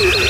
Yeah.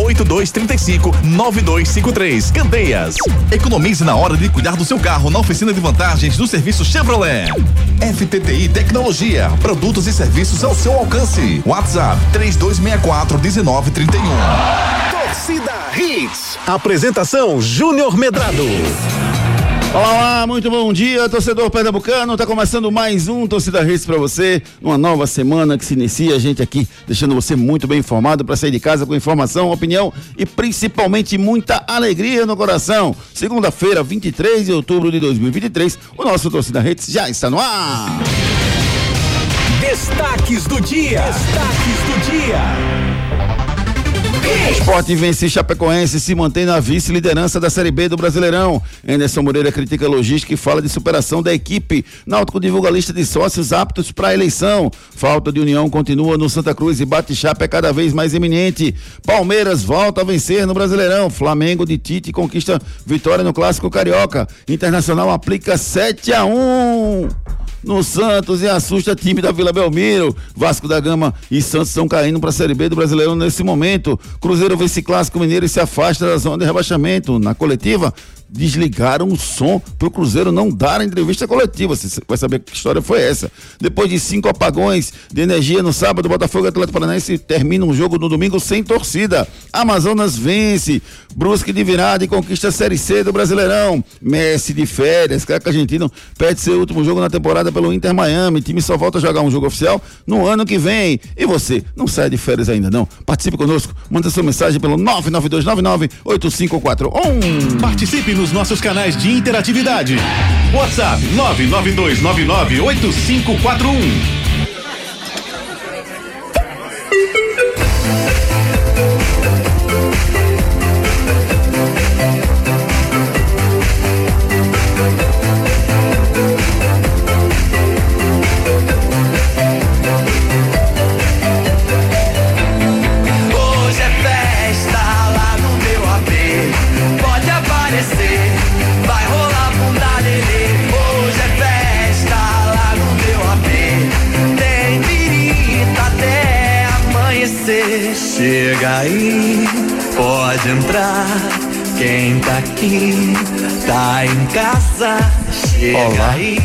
98235 9253. Candeias. Economize na hora de cuidar do seu carro na oficina de vantagens do serviço Chevrolet. FTTI Tecnologia, produtos e serviços ao seu alcance. WhatsApp 3264 1931. Torcida Hits. Apresentação Júnior Medrado. Olá, muito bom dia, torcedor pernambucano. Tá começando mais um Torcida Reis para você, numa nova semana que se inicia. A gente aqui deixando você muito bem informado para sair de casa com informação, opinião e principalmente muita alegria no coração. Segunda-feira, 23 de outubro de 2023, o nosso Torcida Reis já está no ar. Destaques do dia. Destaques do dia. Esporte vence Chapecoense e se mantém na vice-liderança da Série B do Brasileirão. Anderson Moreira critica logística e fala de superação da equipe. Náutico divulga a lista de sócios aptos para a eleição. Falta de união continua no Santa Cruz e bate-chape é cada vez mais eminente. Palmeiras volta a vencer no Brasileirão. Flamengo de Tite conquista vitória no Clássico Carioca. Internacional aplica 7 a 1 no Santos e assusta time da Vila Belmiro. Vasco da Gama e Santos estão caindo para a Série B do Brasileirão nesse momento. Cruzeiro vence Clássico Mineiro e se afasta da zona de rebaixamento. Na coletiva, desligaram o som para o Cruzeiro não dar a entrevista coletiva. Você vai saber que história foi essa. Depois de cinco apagões de energia no sábado, Botafogo e Atlético Paranaense termina um jogo no domingo sem torcida. Amazonas vence, Brusque de virada e conquista a Série C do Brasileirão. Messi de férias, craque argentino, perde seu último jogo na temporada pelo Inter Miami. O time só volta a jogar um jogo oficial no ano que vem. E você, não sai de férias ainda não? Participe conosco, manda sua mensagem pelo 992998541. Participe nos nossos canais de interatividade. WhatsApp 992998541. Chega aí, pode entrar. Quem tá aqui tá em casa. Chega Olá. aí,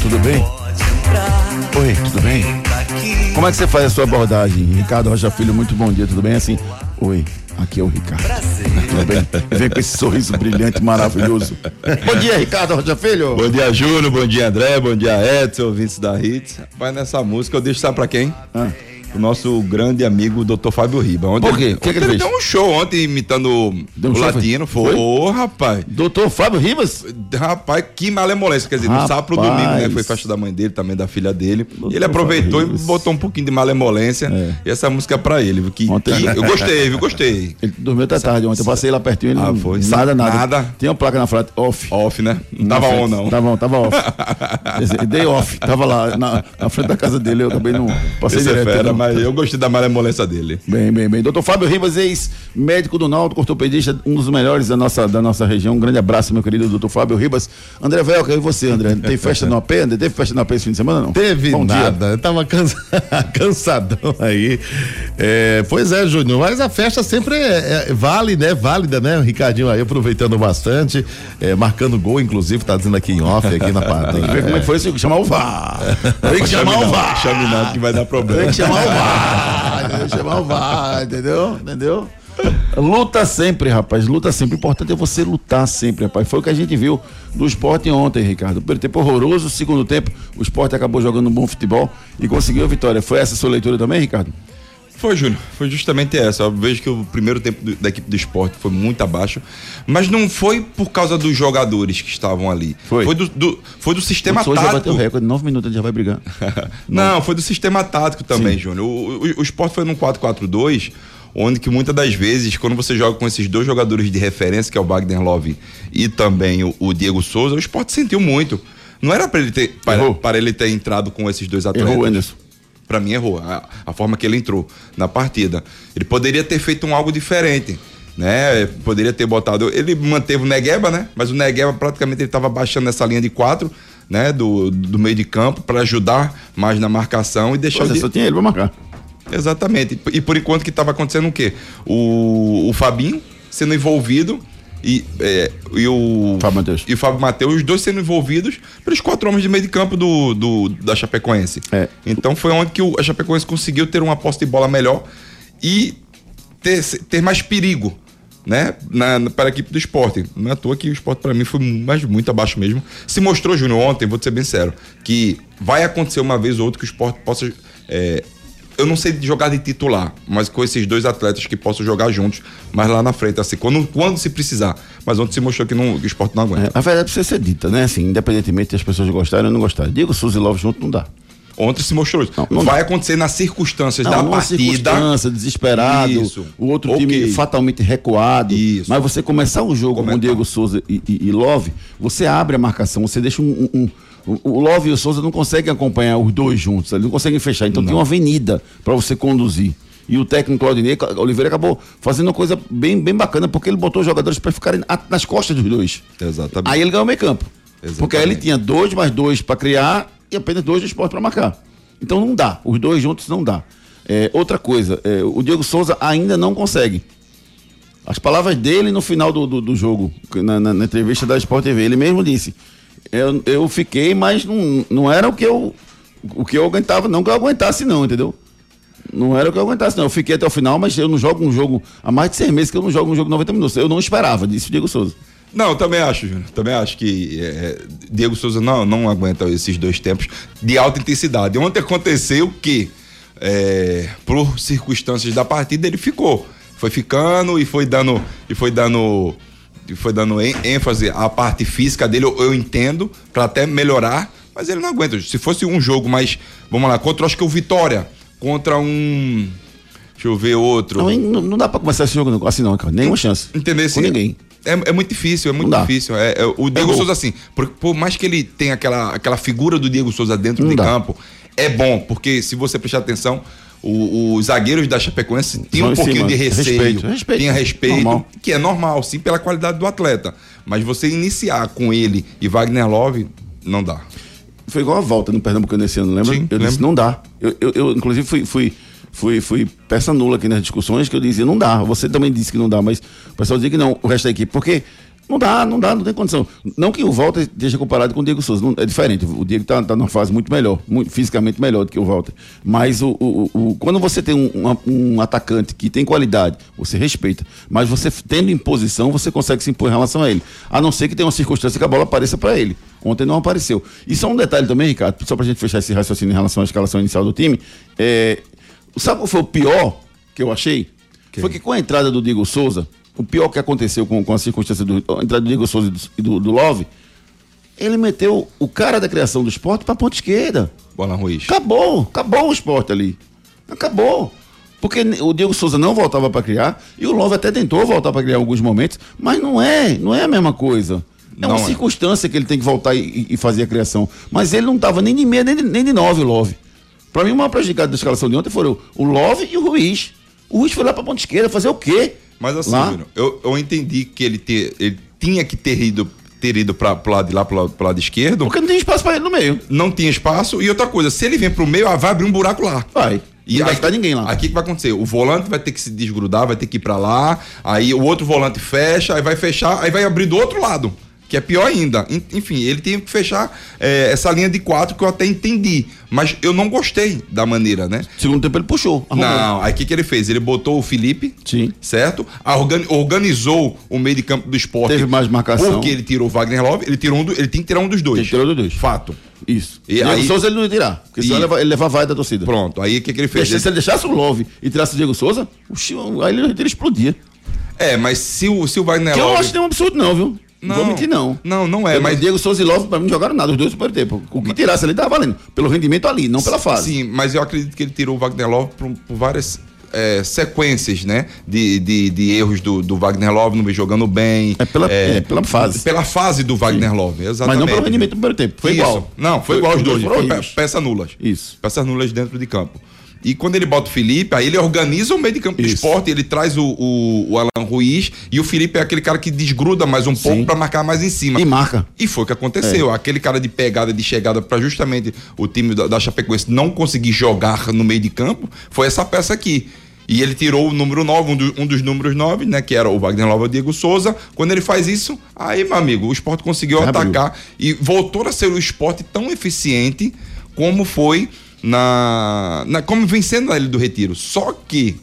Tudo bem? pode entrar. Oi, tudo bem? Tá aqui Como é que você faz a sua abordagem? Ricardo Rocha Filho, muito bom dia, tudo bem? Assim, oi, aqui é o Ricardo. prazer. Tudo bem? Vem com esse sorriso brilhante, maravilhoso. Bom dia, Ricardo Rocha Filho. Bom dia, Júnior. Bom dia, André. Bom dia, Edson, ouvintes da Hits. Vai nessa música, eu deixo sabe pra quem? Ah. O nosso grande amigo Dr. Fábio Riba. Ontem Por quê? ele- O que que ontem ele fez? deu um show ontem imitando Deu um o show, latino. foi? Foi, Ô, rapaz. Doutor Fábio Ribas? Rapaz, que malemolência. Quer dizer, no sábado pro Rapaz. domingo, né? Foi festa da mãe dele, também da filha dele. Doutor E ele aproveitou e botou um pouquinho de malemolência. É. E essa música é pra ele? Que, Ontem- que- eu gostei, viu? Gostei. Ele dormiu até tarde ontem, eu passei lá pertinho, ele Ah, não- foi. nada, nada. Nada. Tem uma placa na frente, off. Off, né? Não tava on, não. Tava on, tava off. Dei off, tava lá na, na frente da casa dele, eu também não passei Esse é direto. fera, não. Mas eu gostei da malemolência dele. Bem, bem, bem. Doutor Fábio Ribas, ex-médico do Náutico, ortopedista, um dos melhores da nossa, da nossa região. Um grande abraço, meu querido doutor Fábio Ribas. André Velca, e você, André? Tem festa no AP? André? Teve festa no AP esse fim de semana, não? Teve Bom dia. nada, eu tava cansa- cansadão aí. É, pois é, Júnior, mas a festa sempre é, é- vale, né? Válida, né? O Ricardinho aí aproveitando bastante, é, marcando gol, inclusive, tá dizendo aqui em off, aqui na parte. Tem que ver como é que foi isso, chamar o VAR. Tem que chamar o VAR. Chame não, que vai dar Tem problema. que chamar o VAR. Que chamar o VAR, entendeu? Entendeu? Luta sempre, rapaz. Luta sempre. O importante é você lutar sempre, rapaz. Foi o que a gente viu do esporte ontem, Ricardo. Primeiro tempo horroroso, segundo tempo, o esporte acabou jogando um bom futebol e conseguiu a vitória. Foi essa a sua leitura também, Ricardo? Foi, Júnior. Foi justamente essa. Eu vejo que o primeiro tempo do- da equipe do esporte foi muito abaixo. Mas não foi por causa dos jogadores que estavam ali. Foi. do, do- foi do sistema Hoje já bateu tático. o recorde, nove minutos ele já vai brigar. Não, foi do sistema tático também. Júnior. O, o, o esporte foi num 4-4-2, onde que muitas das vezes, quando você joga com esses dois jogadores de referência, que é o Wagner Love e também o, o Diego Souza, o esporte sentiu muito. Não era para ele ter para ele ter entrado com esses dois atletas. Errou, Anderson. Pra mim errou a, a forma que ele entrou na partida. Ele poderia ter feito um algo diferente, né? Poderia ter botado, ele manteve o Negueba, né? Mas o Negueba praticamente ele estava baixando essa linha de quatro, né, do, do meio de campo para ajudar mais na marcação e deixar Pois é, Di- só tinha ele pra marcar. Exatamente. E por enquanto que estava acontecendo o quê? O, o Fabinho sendo envolvido e, é, e o Fábio Matheus. e o Fábio Matheus, os dois sendo envolvidos pelos quatro homens de meio de campo do, do- da Chapecoense. É. Então foi onde que o, a Chapecoense conseguiu ter uma posse de bola melhor e ter, ter mais perigo. Né, na, na- para a equipe do esporte. Não é à toa que o esporte, para mim, foi mais muito abaixo mesmo. Se mostrou, Júnior, ontem, vou te ser bem sério, que vai acontecer uma vez ou outra que o esporte possa. é, eu não sei jogar de titular, mas com esses dois atletas que possam jogar juntos, mas lá na frente, assim, quando, quando se precisar. Mas ontem se mostrou que, não, que o esporte não aguenta. É, a verdade precisa ser dita, né? Assim, independentemente das pessoas gostarem ou não gostarem. Diego Souza e Love junto não dá. Ontem se mostrou isso. Não, não vai acontecer nas circunstâncias Não, da numa partida. circunstância, desesperado, Isso. o outro Ok. time fatalmente recuado. Isso. Mas você começar o jogo Comentar. com Diego Souza e, e- e Love, você abre a marcação, você deixa um. um- um- o Love e o Souza não conseguem acompanhar os dois juntos, eles não conseguem fechar. Então tem uma avenida para você conduzir. E o técnico Claudinei Oliveira acabou fazendo uma coisa bem, bem bacana, porque ele botou os jogadores para ficarem nas costas dos dois. Exatamente. Aí ele ganhou o meio campo. Exatamente. Porque aí ele tinha dois mais dois para criar e apenas dois de esporte para marcar. Então não dá. Os dois juntos não dá. É, outra coisa, é, o Diego Souza ainda não consegue. As palavras dele no final do, do, do jogo, na, na- na entrevista da Sport TV, ele mesmo disse: Eu, eu fiquei, mas não, não era o que eu o que eu aguentava, não que eu aguentasse, não, entendeu? Não era o que eu aguentasse, não. Eu fiquei até o final, mas eu não jogo um jogo há mais de seis meses que eu não jogo um jogo de 90 minutos. Eu não esperava, disse o Diego Souza. Não, também acho, Júnior. Também acho que é, Diego Souza não, não aguenta esses dois tempos de alta intensidade. Ontem aconteceu que, é, por circunstâncias da partida, ele ficou. Foi ficando e foi dando. E foi dando. Foi dando ên- ênfase à parte física dele, eu, eu entendo, pra até melhorar, mas ele não aguenta. Se fosse um jogo mais. Vamos lá, contra acho que o Vitória. Contra um. Deixa eu ver outro. Não, não, dá pra começar esse jogo assim não, cara. Nenhuma chance. Entender Com ninguém. É, é muito difícil, é muito difícil. É, é, o Diego bom. Souza, assim, por, por mais que ele tenha aquela, aquela figura do Diego Souza dentro Não de dá. campo, é bom, porque se você prestar atenção, o- os zagueiros da Chapecoense tinham um pouquinho cima. de receio, Respeito, respeito. tinha respeito, Normal. que é normal, sim, pela qualidade do atleta. Mas você iniciar com ele e Wagner Love, não dá. Foi igual a volta no Pernambucano esse ano, lembra? Sim, eu disse, lembro. não dá. Eu, eu, eu, inclusive, fui, fui, fui, fui peça nula aqui nas discussões que eu dizia, não dá. Você também disse que não dá, mas o pessoal dizia que não, o resto da equipe. Porque não dá, não dá, não tem condição. Não que o Walter esteja comparado com o Diego Souza, não, é diferente. O Diego tá, tá numa fase muito melhor, muito, fisicamente melhor do que o Walter. Mas o, o, o- quando você tem um, um atacante que tem qualidade, você respeita. Mas você tendo em posição, você consegue se impor em relação a ele. A não ser que tenha uma circunstância que a bola apareça para ele. Ontem não apareceu. E só um detalhe também, Ricardo, só pra gente fechar esse raciocínio em relação à escalação inicial do time. É, sabe qual foi o pior que eu achei? Foi que com a entrada do Diego Souza, o pior que aconteceu com, com a circunstância do entrada do Diego Souza e do, do, Love, ele meteu o cara da criação do esporte pra ponta esquerda. Bola Ruiz. Acabou, acabou o esporte ali. Acabou. Porque o Diego Souza não voltava para criar e o Love até tentou voltar para criar em alguns momentos, mas não é, não é a mesma coisa. É uma Não é. circunstância que ele tem que voltar e, e fazer a criação. Mas ele não estava nem de meia, nem de, nem de nove, o Love. Para mim, o maior prejudicado da escalação de ontem foram o Love e o Ruiz. O Ruiz foi lá para ponta esquerda fazer o quê? Mas assim, Lá? Júnior, eu, eu entendi que ele, te- ele tinha que ter ido, ter ido pra, pro lado de lá, pro lado, esquerdo. Porque não tem espaço para ele no meio. não tinha espaço. E outra coisa, se ele vem pro meio, ah, vai abrir um buraco lá. Vai. E não vai ficar ninguém lá. Aqui que vai acontecer? O volante vai ter que se desgrudar, vai ter que ir pra lá. Aí o outro volante fecha, aí vai fechar, aí vai abrir do outro lado. Que é pior ainda. En- Enfim, ele tem que fechar é, essa linha de quatro que eu até entendi. Mas eu não gostei da maneira, né? Segundo tempo ele puxou. arrumou. Não, aí o que, que ele fez? Ele botou o Felipe, Sim. certo? Organi- organizou o meio de campo do esporte. Teve mais marcação. Porque ele tirou o Wagner Love, ele tirou um do- ele tem que tirar um dos dois. Que tirar um dos dois. Fato. Isso. E Diego aí- Souza ele não ia tirar, porque senão E- ele ele leva a vai da torcida. Pronto, aí o que, que ele fez? Deixa- se ele deixasse o Love e tirasse o Diego Souza, o aí ele, ele explodia. É, mas se o, se o Wagner Que eu não Love- acho nenhum absurdo, não, viu? Não, vou mentir, não. Não, não é, Porque mas. Diego Souza e Love, pra mim, não jogaram nada, os dois no primeiro tempo. O que tirasse ali tá valendo. Pelo rendimento ali, não pela fase. Sim, mas eu acredito que ele tirou o Wagner Love por, por várias é, sequências, né? De, de, de erros do, do Wagner Love, não vem jogando bem. É pela- é, pela fase. Pela fase do Wagner Love, Mas exatamente. não pelo rendimento do primeiro tempo. Foi Isso. igual. Não, foi igual os dois. Foi peças nulas. Isso. Peças nulas dentro de campo. E quando ele bota o Felipe, aí ele organiza o meio de campo do esporte, ele traz o, o, o Alan Ruiz e o Felipe é aquele cara que desgruda mais um pouco pra marcar mais em cima. E marca. E foi o que aconteceu. Aquele cara de pegada, de chegada pra justamente o time da, da Chapecoense não conseguir jogar no meio de campo, foi essa peça aqui. E ele tirou o número 9, um, do- um dos números 9, né? Que era o Wagner Lova Diego Souza. Quando ele faz isso, aí, meu amigo, o esporte conseguiu Abriu. atacar e voltou a ser o esporte tão eficiente como foi na. na como vencendo na Ilha do Retiro. Só que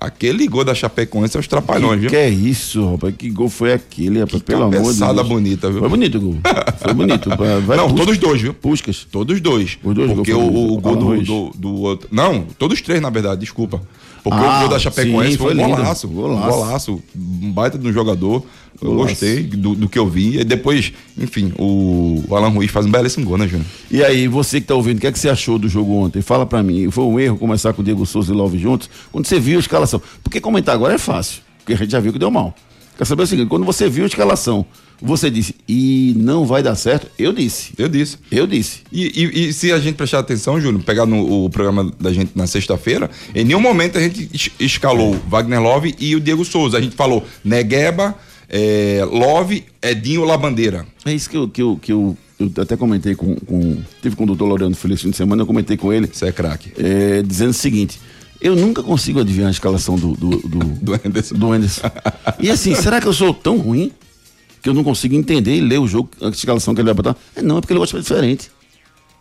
aquele gol da Chapecoense é os trapalhões, viu? Que é isso, rapaz? Que gol foi aquele, rapaz? Pelo amor de Deus. cabeçada bonita, viu? Foi bonito o gol. Foi bonito. Vai, Não, Puskas. todos dois, viu? Puscas. Todos dois. Os dois Porque gols o, o gol do, do, do outro. Não, todos três, na verdade, desculpa. Porque Ah, o gol da Chapecoense sim, foi, foi um golaço, Golaço. golaço. Um baita de um jogador. Eu Golaço. gostei do, do que eu vi. E depois, enfim, o, o Alan Ruiz faz um belíssimo gol, né, Júnior? E aí, você que tá ouvindo, o que é que você achou do jogo ontem? Fala pra mim. Foi um erro começar com o Diego Souza e Love juntos? Quando você viu a escalação. Porque comentar agora é fácil. Porque a gente já viu que deu mal. Quer saber o seguinte? Quando você viu a escalação, você disse, e não vai dar certo? Eu disse. Eu disse. Eu disse. E, e- e se a gente prestar atenção, Júnior, pegar no o programa da gente na sexta-feira, em nenhum momento a gente es- escalou Wagner Love e o Diego Souza. A gente falou Negueba, é, Love, Edinho Labandeira. É isso que eu, que eu, que eu, eu até comentei com, com. Tive com o doutor Laureano Feliz fim de semana, eu comentei com ele, Isso é craque. é, dizendo o seguinte: eu nunca consigo adivinhar a escalação do, do, do, Do Anderson. do Anderson. E assim, será que eu sou tão ruim que eu não consigo entender e ler o jogo, a escalação que ele vai botar? É, não, é porque ele gosta de fazer diferente.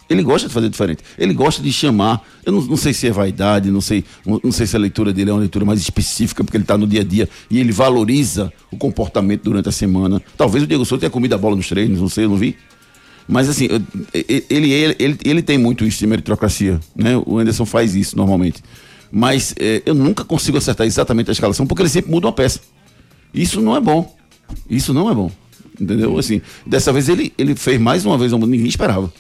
Ele gosta de fazer diferente. Ele gosta de chamar. Eu não, não sei se é vaidade, não sei, não, não sei se a leitura dele é uma leitura mais específica, porque ele está no dia a dia e ele valoriza o comportamento durante a semana. Talvez o Diego Souza tenha comido a bola nos treinos, não sei, eu não vi. Mas assim, ele, ele, ele, ele tem muito isso de meritocracia, né? O Anderson faz isso normalmente. Mas eh, eu nunca consigo acertar exatamente a escalação, porque ele sempre muda uma peça. Isso não é bom. Isso não é bom. Entendeu? Assim, dessa vez ele, ele fez mais uma vez, ninguém esperava.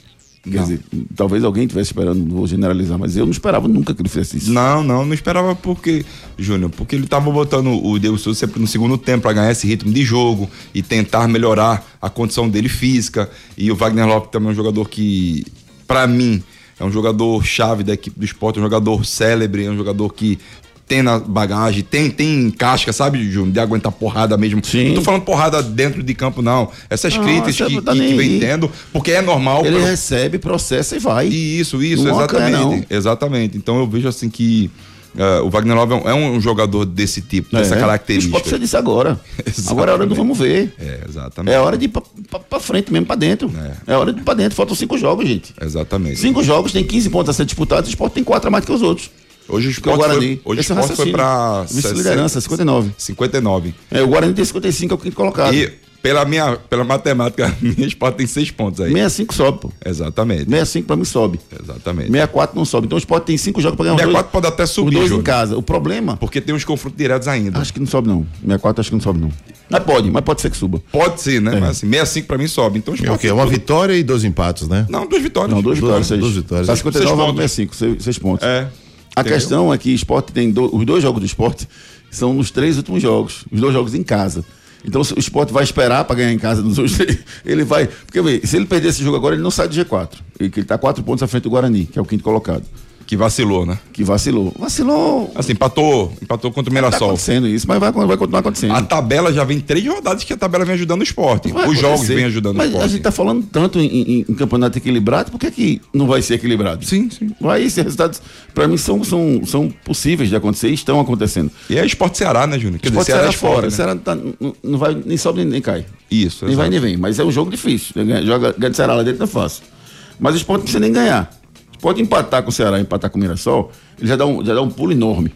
Quer dizer, talvez alguém estivesse esperando, não vou generalizar, mas eu não esperava nunca que ele fizesse isso. Não, não, não esperava porque, Júnior, porque ele tava botando o Souza sempre no segundo tempo para ganhar esse ritmo de jogo e tentar melhorar a condição dele física. E o Wagner Lopes também é um jogador que, para mim, é um jogador chave da equipe do esporte, é um jogador célebre, é um jogador que tem na bagagem, tem, tem casca, sabe, Júnior, de aguentar porrada mesmo. Sim. Não tô falando porrada dentro de campo, não. Essas Não, críticas que, tá que, que vem tendo, porque é normal. Ele pelo- recebe, processa e vai. isso, isso, Não exatamente. não. Exatamente. Então eu vejo assim que eh, o Wagner Love é um, é um jogador desse tipo, dessa É. característica. O esporte você disse agora. Agora é hora do vamos ver. É, exatamente. É hora de ir pra, pra, pra frente mesmo, pra dentro. É. hora de ir pra dentro. Faltam cinco jogos, gente. Exatamente. Cinco jogos, tem 15 pontos a ser disputados, o esporte tem quatro a mais que os outros. Hoje o é o esporte Guarani. foi, hoje o Esse é o esporte foi pra Vice-liderança, 59. 59. É, o Guarani tem 55, é o quinto colocado. E pela minha pela matemática, minha esporte tem seis pontos aí. 65 sobe, pô. Exatamente. 65 pra mim sobe. Exatamente. 64 não sobe. Então o esporte tem cinco jogos pra ganhar os 64 dois. pode até subir, dois em Júnior. casa. O problema. Porque tem uns confrontos diretos ainda. Acho que não sobe, não. 64 acho que não sobe, não. Mas pode, mas pode ser que suba. Pode ser, É. né? Mas assim, 65 pra mim sobe. Então o É o esporte quê? Uma vitória e dois empates, né? Não, duas vitórias. Não, duas vitórias. duas vitórias. Tá Seis 59 pontos. a 65, seis, seis pontos. É. A Entendeu? questão é que o esporte tem do- os dois jogos do esporte são nos três últimos jogos, os dois jogos em casa. Então se o esporte vai esperar para ganhar em casa nos outros ele vai. Porque vê, se ele perder esse jogo agora, ele não sai do G4. Ele, que ele tá quatro pontos à frente do Guarani, que é o quinto colocado. Que vacilou, né? Que vacilou. Vacilou. Assim, empatou, empatou contra o Tá Mirassol. acontecendo isso, mas vai, vai continuar acontecendo. A tabela já vem três rodadas que a tabela vem ajudando o esporte. Vai Os jogos vêm ajudando Mas o esporte. a gente tá falando tanto em, em- em campeonato equilibrado, por que, que não vai ser equilibrado? Sim, sim. Vai, esses resultados, para mim, são, são, são possíveis de acontecer e estão acontecendo. E é esporte Ceará, né, Júnior? Quer Esporte Ceará Ceará é esporte, fora. né? Ceará tá- não, não vai, nem sobe nem, cai. Isso, Nem vai exato. nem vem. Mas é um jogo difícil. Joga, ganha de Ceará lá dentro não é fácil. Mas o esporte não precisa nem ganhar. O esporte empatar com o Ceará, empatar com o Mirassol, ele já dá um, já dá um pulo enorme.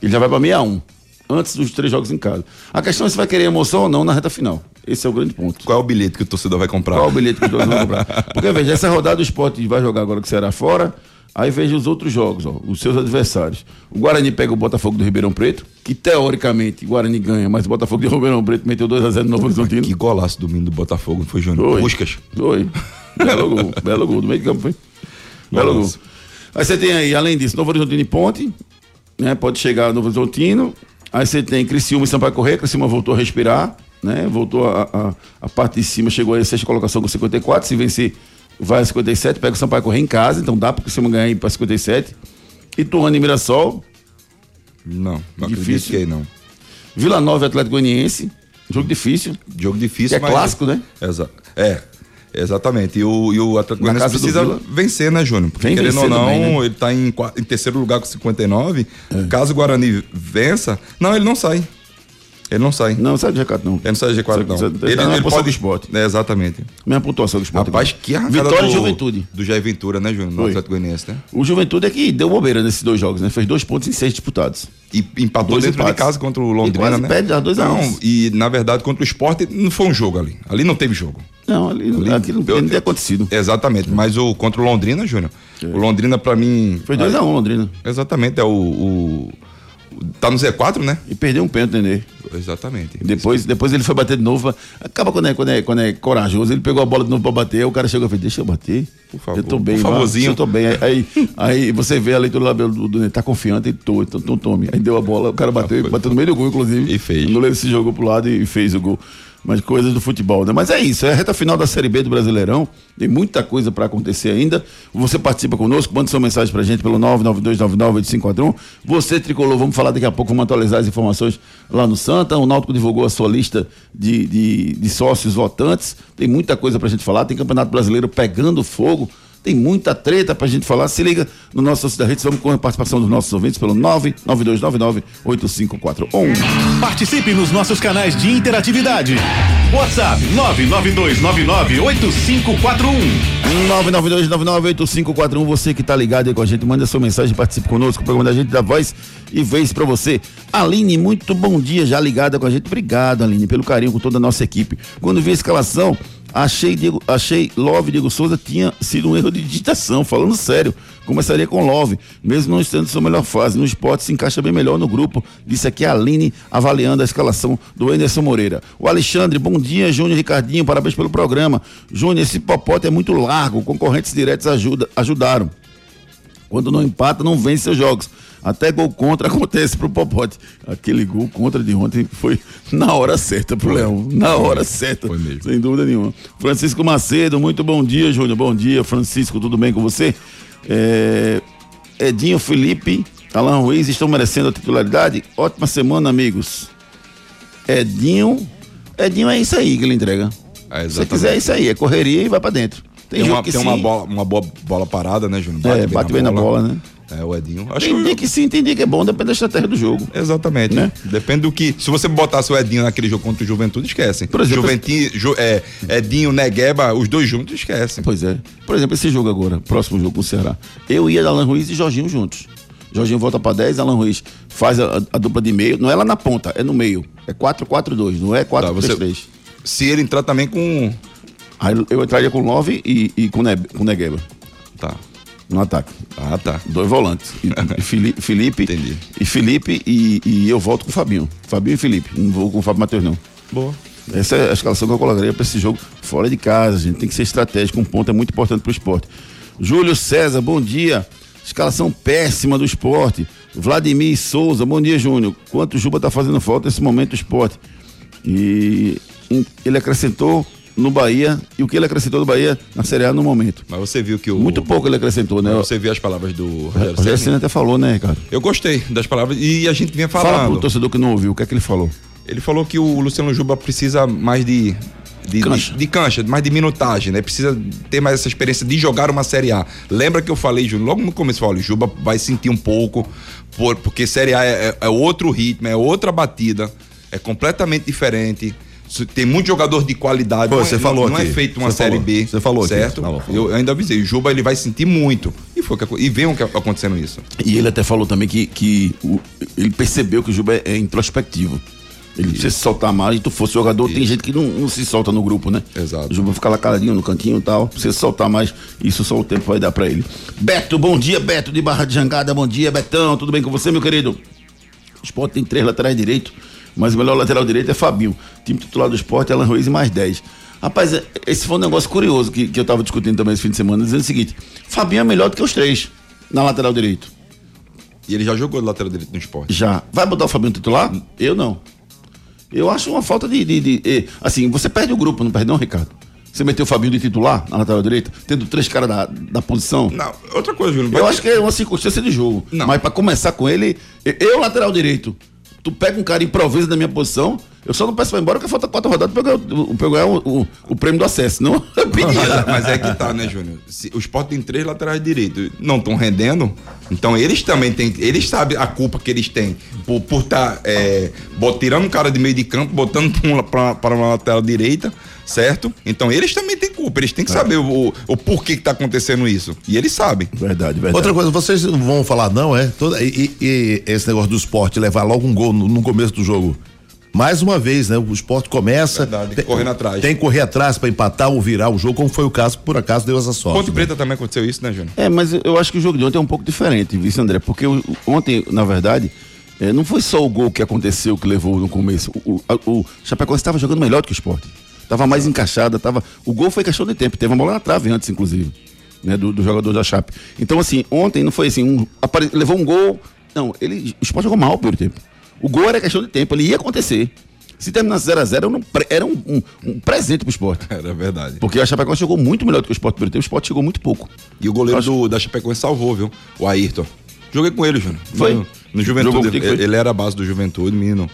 Ele já vai para 61. antes dos três jogos em casa. A questão é se vai querer emoção ou não na reta final. Esse é o grande ponto. Qual é o bilhete que o torcedor vai comprar? Qual é o bilhete que os dois vão comprar? Porque, veja, essa rodada do esporte vai jogar agora que será fora. Aí veja os outros jogos, ó, os seus adversários. O Guarani pega o Botafogo do Ribeirão Preto, que teoricamente o Guarani ganha, mas o Botafogo do Ribeirão Preto meteu 2x0 no Novo Horizontino. Que golaço domingo do Botafogo, foi, Júnior? Foi. Puscas. Foi. Belo gol, belo gol, do meio de campo foi. Belo. Nossa. Aí você tem aí, além disso, Novo Horizontino e Ponte, né? Pode chegar Novo Horizontino. Aí você tem Criciúma e Sampaio Correia, Criciúma voltou a respirar, né? Voltou a, a, a parte de cima, chegou aí a sexta colocação com 54, se vencer vai a 57, pega o Sampaio Correia em casa, então dá pro Criciúma ganhar aí pra 57. Ituano e Mirassol, Não, não Difícil. não. Vila Nova e Atlético Goianiense, jogo difícil. Jogo difícil, Que é clássico, né? Exa é, exatamente. E o, e o Atlético Goianiense do precisa vencer, né, Júnior? Porque Vem querendo ou não, bem, né? ele tá em, em terceiro lugar com 59. É. Caso o Guarani vença, não, ele não sai. Ele não sai. Não, sai do recado não. Ele não sai de G4, não. Sai- Ele, tá ele posição pode. do esporte. É, exatamente. Mesma pontuação do esporte. Rapaz, que arrancada Vitória do, Juventude. do Jair Ventura, né, Júnior? No. Atlético Goianiense, né? O Juventude é que deu bobeira nesses dois jogos, né? Fez dois pontos em seis disputados. E empatou Dois dentro empates. de casa contra o Londrina, E quase né? perde a dois a não, um. e na verdade contra o Sport não foi um jogo ali. Ali não teve jogo. Não, ali, aquilo não, tem acontecido. Exatamente, mas o contra o Londrina, Júnior. O Londrina pra mim Foi 2x1 um, Londrina. Exatamente, é o, o- tá no Z4, né? E perdeu um pênalti, Nenê. Exatamente. Depois, depois ele foi bater de novo. Acaba quando é, quando, é, quando é corajoso. Ele pegou a bola de novo pra bater. O cara chegou e fez: Deixa eu bater. Por favor, Eu tô bem, por favorzinho." Eu tô bem. Aí, aí, você vê a leitura do, do, do tá confiante e tô, então, então tome. Aí deu a bola, o cara bateu, bateu no meio do gol, inclusive. E fez. O goleiro se jogou pro lado e fez o gol. Mas coisas do futebol, né? Mas é isso, é a reta final da Série B do Brasileirão. Tem muita coisa pra acontecer ainda. Você participa conosco, manda sua mensagem pra gente pelo 992998541. Você, tricolor, vamos falar daqui a pouco, vamos atualizar as informações lá no Santa. O Náutico divulgou a sua lista de, de, de sócios votantes. Tem muita coisa pra gente falar. Tem Campeonato Brasileiro pegando fogo. Tem muita treta pra gente falar. Se liga no nosso Torcida Redes. Vamos com a participação dos nossos ouvintes pelo 992998541. Participe nos nossos canais de interatividade. WhatsApp 992998541. 992998541, você que tá ligado aí com a gente, manda sua mensagem, participe conosco, o programa da gente dá voz e vez pra você. Aline, muito bom dia, já ligada com a gente. Obrigado, Aline, pelo carinho com toda a nossa equipe. Quando vi a escalação, achei Diego, achei Love Diego Souza tinha sido um erro de digitação, falando sério. Começaria com Love, mesmo não estando em sua melhor fase. No esporte se encaixa bem melhor no grupo. Disse aqui a Aline avaliando a escalação do Anderson Moreira. O Alexandre, bom dia, Júnior Ricardinho, parabéns pelo programa. Júnior, esse popote é muito largo, concorrentes diretos ajuda, ajudaram. Quando não empata, não vence seus jogos. Até gol contra acontece pro Popote. Aquele gol contra de ontem foi na hora certa pro Leão. Na hora certa. Foi mesmo. Sem dúvida nenhuma. Francisco Macedo, muito bom dia, Júnior. Bom dia, Francisco, tudo bem com você? É, Edinho Felipe, Alan Ruiz estão merecendo a titularidade? Ótima semana, amigos. Edinho. Edinho é isso aí que ele entrega. É, Se quiser, é isso aí. É correria e vai pra dentro. Tem, Tem, uma, tem uma, bola, uma boa bola parada, né, Júnior? É, bate bem na bola, né? É, o Edinho. Acho Tem que dia que sim, tem dia que é bom, depende da estratégia do jogo. Exatamente. Né? Depende do que. Se você botasse o Edinho naquele jogo contra o Juventude, esquece. Por exemplo, Juventude, Ju- é, Edinho, Negueba, os dois juntos, esquece. Pois é. Por exemplo, esse jogo agora, próximo jogo com o Ceará. Eu ia Alan Ruiz e Jorginho juntos. Jorginho volta pra 10, Alan Ruiz faz a, a dupla de meio. Não é lá na ponta, é no meio. É 4-4-2, não é 4-3-3. Tá, Se ele entrar também com. Aí eu entraria com Love e, e com, ne, com Negueba Tá. No ataque. Ah, tá. Dois volantes. E, e Fili- Felipe. Entendi. E Felipe e, e eu volto com o Fabinho. Fabinho e Felipe. Não vou com o Fábio Matheus, não. Boa. Essa é a escalação que eu colocaria para esse jogo fora de casa, gente. Tem que ser estratégico, um ponto é muito importante para o esporte. Júlio César, bom dia. Escalação péssima do esporte. Vladimir Souza, bom dia, Júnior. Quanto o Juba tá fazendo falta nesse momento do esporte? E ele acrescentou no Bahia, e o que ele acrescentou no Bahia na Série A no momento. Mas você viu que o. Muito pouco ele acrescentou, né? Você viu as palavras do Rogério? Senna até falou, né, Ricardo? Eu gostei das palavras e a gente vinha Fala pro falando. torcedor que não ouviu, o que é que ele falou? Ele falou que o Luciano Juba precisa mais de. De Cancha. de, de cancha, mais de minutagem, né? Precisa ter mais essa experiência de jogar uma Série A. Lembra que eu falei, Júnior, logo no começo, eu falei, Juba vai sentir um pouco, por- porque Série A é, é- é outro ritmo, é outra batida, é completamente diferente. Isso- Tem muito jogador de qualidade. Pô, não é- você falou não, aqui. é feito uma Série falou. B. Você falou aqui. certo? Falou, falou. Eu ainda avisei, o Juba ele vai sentir muito. E, foi e que acontecendo isso. E ele até falou também que, que o- ele percebeu que o Juba é, é introspectivo. Ele precisa se soltar mais. E tu fosse jogador, tem gente que não, não se solta no grupo, né? Exato. O Juba fica lá caladinho no cantinho e tal. Precisa se soltar mais. Isso só o tempo vai dar pra ele. Beto, bom dia, Beto de Barra de Jangada. Bom dia, Betão. Tudo bem com você, meu querido? O esporte tem três laterais direitos, mas o melhor lateral direito é Fabinho. Time titular do esporte é Alan Ruiz e mais 10. Rapaz, é- esse foi um negócio curioso que, que eu tava discutindo também esse fim de semana, dizendo o seguinte: Fabinho é melhor do que os três na lateral direito. E ele já jogou do lateral direito no esporte. Já. Vai botar o Fabinho titular? Eu não. Eu acho uma falta de. de- de- eh, assim, você perde o grupo, não perde, não, Ricardo? Você meteu o Fabinho de titular na lateral direita, tendo três caras da, da posição. Não, outra coisa, Júnior. Eu acho que é uma circunstância de jogo. Não. Mas pra começar com ele, eu, eu, lateral direito, tu pega um cara improvisa na minha posição, eu só não peço pra ir embora porque falta quatro rodadas pra eu pra eu ganhar o, o- o prêmio do acesso. Não, eu pedi. Mas, mas é que tá, né, Júnior? Se O Sport tem três laterais direitos, não estão rendendo, então eles também têm, eles sabem a culpa que eles têm por estar por tá, é, bot- tirando um cara de meio de campo, botando pra pra- para uma lateral direita, certo? Então eles também têm culpa, eles têm que saber o, o, porquê que tá acontecendo isso. E eles sabem. Verdade, verdade. Outra coisa, vocês não vão falar não, é? Toda, e, e- esse negócio do esporte levar logo um gol no, no começo do jogo. Mais uma vez, né? O esporte começa. Verdade, correndo atrás. Tem que correr atrás pra empatar ou virar o jogo, como foi o caso, por acaso deu essa sorte. Ponte né? Preta também aconteceu isso, né, Júnior? É, mas eu acho que o jogo de ontem é um pouco diferente, viu, André? Porque o- ontem, na verdade, é, não foi só o gol que aconteceu que levou no começo. O, o, o Chapecoense estava jogando melhor do que o esporte. Tava mais encaixada, tava. O gol foi questão de tempo. Teve uma bola na trave antes, inclusive, né, do, do jogador da Chape. Então, assim, ontem não foi assim, um, apare- levou um gol. Não, ele, o esporte jogou mal pelo tempo. O gol era questão de tempo, ele ia acontecer. Se terminasse 0x0, era, um, um, um- presente pro esporte. Era verdade. Porque a Chapecoense jogou muito melhor do que o esporte pelo tempo, o esporte chegou muito pouco. E o goleiro do, da Chapecoense salvou, viu? O Ayrton. Joguei com ele, Júnior. Foi? No, no Juventude. Ele, ele era a base do Juventude, menino.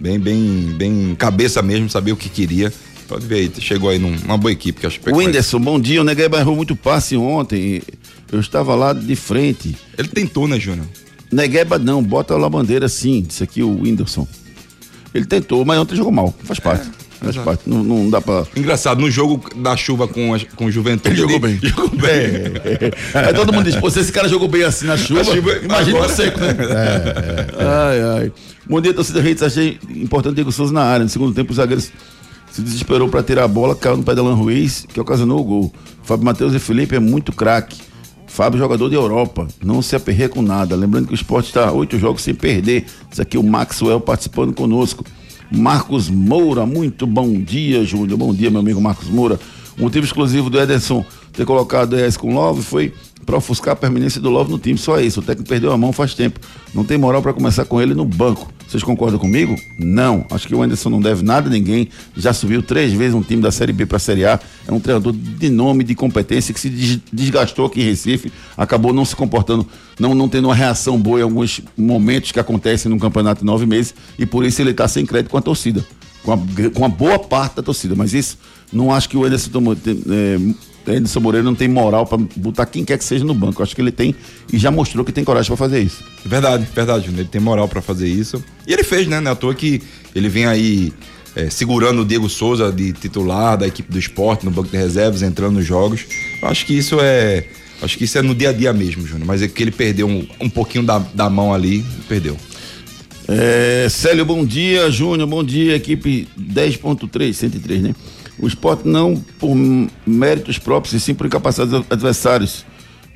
Bem, bem, bem cabeça mesmo, sabia o que queria. Pode ver aí, chegou aí num- numa boa equipe que é a O Chapecoense. Whindersson, bom dia. O Negueba errou muito passe ontem. Eu estava lá de frente. Ele tentou, né, Júnior? Negueba não, bota lá a bandeira sim. Disse aqui o Whindersson. Ele tentou, mas ontem jogou mal. Faz parte. faz exato. parte. Não, não dá pra. Engraçado, no jogo da chuva com, a, com o Juventude. Ele jogou bem. Jogou bem. Aí todo mundo diz, pô, se esse cara jogou bem assim na chuva, chuva, imagina agora- o seco, né? Ai, ai. Bom dia, torcida Redes. Achei importante Diego Souza na área. No segundo tempo, os zagueiros se desesperou para tirar a bola, caiu no pé da Alan Ruiz, que ocasionou o gol. Fábio Matheus e Felipe é muito craque. Fábio, jogador de Europa, não se aperreia com nada. Lembrando que o esporte está oito jogos sem perder. Isso aqui o Maxwell participando conosco. Marcos Moura, muito bom dia, Júnior. Bom dia, meu amigo Marcos Moura. O motivo exclusivo do Ederson ter colocado ES com Love foi para ofuscar a permanência do Love no time. Só isso. O técnico perdeu a mão faz tempo. Não tem moral para começar com ele no banco. Vocês concordam comigo? Não. Acho que o Anderson não deve nada a ninguém. Já subiu três vezes um time da Série B para a Série A. É um treinador de nome, de competência, que se des- desgastou aqui em Recife. Acabou não se comportando, não, não tendo uma reação boa em alguns momentos que acontecem num campeonato de nove meses. E por isso ele está sem crédito com a torcida. Com a, com a boa parte da torcida. Mas isso, não acho que o Anderson tomou. é, Anderson Moreira não tem moral para botar quem quer que seja no banco. Acho que ele tem e já mostrou que tem coragem para fazer isso. Verdade, verdade, Júnior. Ele tem moral pra fazer isso. E ele fez, né? Não é à toa que ele vem aí é, segurando o Diego Souza de titular da equipe do esporte no banco de reservas, entrando nos jogos. Eu acho que isso é. Acho que isso é no dia a dia mesmo, Júnior. Mas é que ele perdeu um, um pouquinho da, da mão ali, perdeu. É, Célio, bom dia. Júnior, bom dia. Equipe 10.3, 103, né? O esporte não por méritos próprios, e sim por incapacidade dos adversários.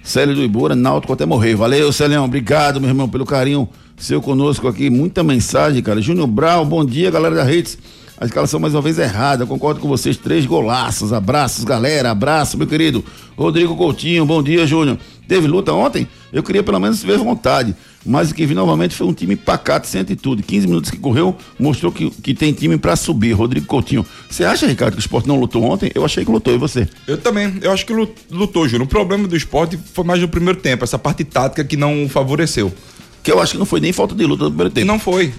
Célio do Ibura, Náutico até morrer. Valeu, Célião. Obrigado, meu irmão, pelo carinho seu conosco aqui. Muita mensagem, cara. Júnior Brau, bom dia, galera da Redes. A escalação mais uma vez errada. Eu concordo com vocês. Três golaços. Abraços, galera. Abraço, meu querido. Rodrigo Coutinho, bom dia, Júnior. Teve luta ontem? Eu queria pelo menos ver vontade. Mas o que vi novamente foi um time pacato, sente e tudo. 15 minutos que correu, mostrou que, que tem time pra subir. Rodrigo Coutinho. Você acha, Ricardo, que o esporte não lutou ontem? Eu achei que lutou. E você? Eu também, eu acho que lu- lutou, Júnior. O problema do esporte foi mais no primeiro tempo, essa parte tática que não favoreceu. Que eu acho que não foi nem falta de luta no primeiro tempo. não foi.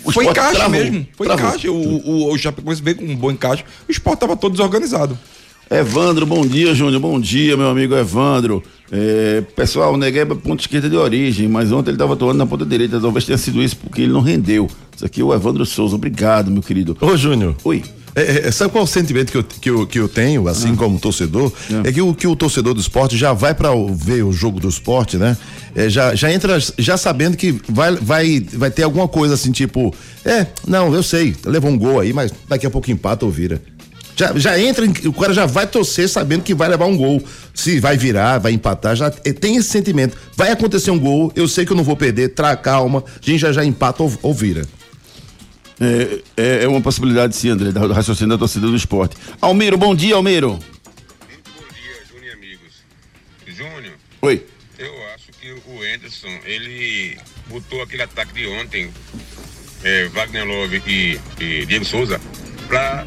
O Foi encaixe travou, mesmo. Foi travou. encaixe. O, o, o Chapecoense veio com um bom encaixe. O esporte tava todo desorganizado. Evandro, bom dia, Júnior. Bom dia, meu amigo Evandro. É, pessoal, o Negueba é ponta esquerda de origem, mas ontem ele estava atuando na ponta direita. Talvez tenha sido isso porque ele não rendeu. Isso aqui é o Evandro Souza. Obrigado, meu querido. Ô, Júnior. Oi. É, é, sabe qual é o sentimento que eu, que eu, que eu tenho, assim Ah. como torcedor? É, que, o, que o torcedor do esporte já vai para ver o jogo do esporte, né? É, já, já entra já sabendo que vai, vai, vai ter alguma coisa assim, tipo, é, não, eu sei, levou um gol aí, mas daqui a pouco empata ou vira. Já, já entra, em- o cara já vai torcer sabendo que vai levar um gol. Se vai virar, vai empatar, já é, tem esse sentimento. Vai acontecer um gol, eu sei que eu não vou perder, tra, calma, a gente já já empata ou, ou vira. É, é, é uma possibilidade sim, André, do raciocínio da torcida do esporte. Almiro, bom dia, Almiro. Bom dia, Júnior e amigos. Júnior, Oi. eu acho que o Anderson, ele botou aquele ataque de ontem, é, Wagner Love e, e Diego Souza, pra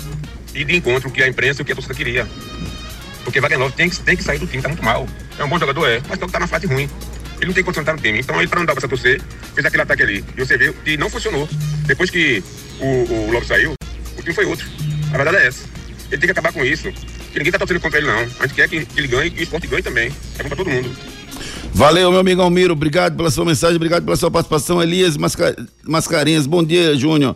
ir de encontro que a imprensa e o que a torcida queria. Porque Wagner tem que, tem que sair do time, tá muito mal. É um bom jogador, é, mas tá na fase ruim. Ele não tem condição de estar no time. Então ele, pra não dar pra torcer, fez aquele ataque ali. E você viu que não funcionou. Depois que o, o Love saiu, o time foi outro. A verdade é essa. Ele tem que acabar com isso. Que ninguém tá torcendo contra ele, não. A gente quer que, que ele ganhe e o esporte ganhe também. É bom pra todo mundo. Valeu, meu amigo Almiro. Obrigado pela sua mensagem, obrigado pela sua participação. Elias Masca... Mascarenhas, bom dia, Júnior.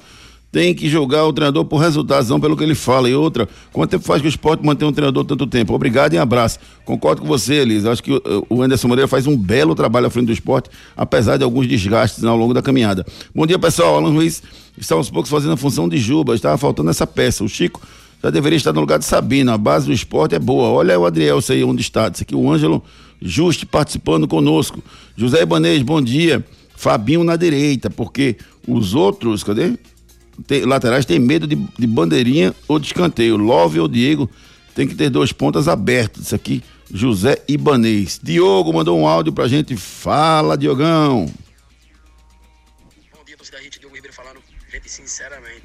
Tem que jogar o treinador por resultados, não pelo que ele fala. E outra, quanto tempo faz que o esporte mantém um treinador tanto tempo? Obrigado e abraço. Concordo com você, Elias. Acho que o, o Anderson Moreira faz um belo trabalho à frente do esporte, apesar de alguns desgastes ao longo da caminhada. Bom dia, pessoal. Alan Luiz está aos poucos fazendo a função de Juba. Estava faltando essa peça. O Chico já deveria estar no lugar de Sabino. A base do esporte é boa. Olha o Adriel, isso aí onde está. Isso aqui, o Ângelo Juste participando conosco. José Ibanez, bom dia. Fabinho na direita, porque os outros, cadê? Tem- laterais têm medo de, de bandeirinha ou de escanteio. Love ou Diego tem que ter duas pontas abertas. Isso aqui, José Ibanez. Diogo mandou um áudio pra gente. Fala, Diogão. Bom dia, torcida Hit, Diogo Ribeiro falando. Gente, sinceramente,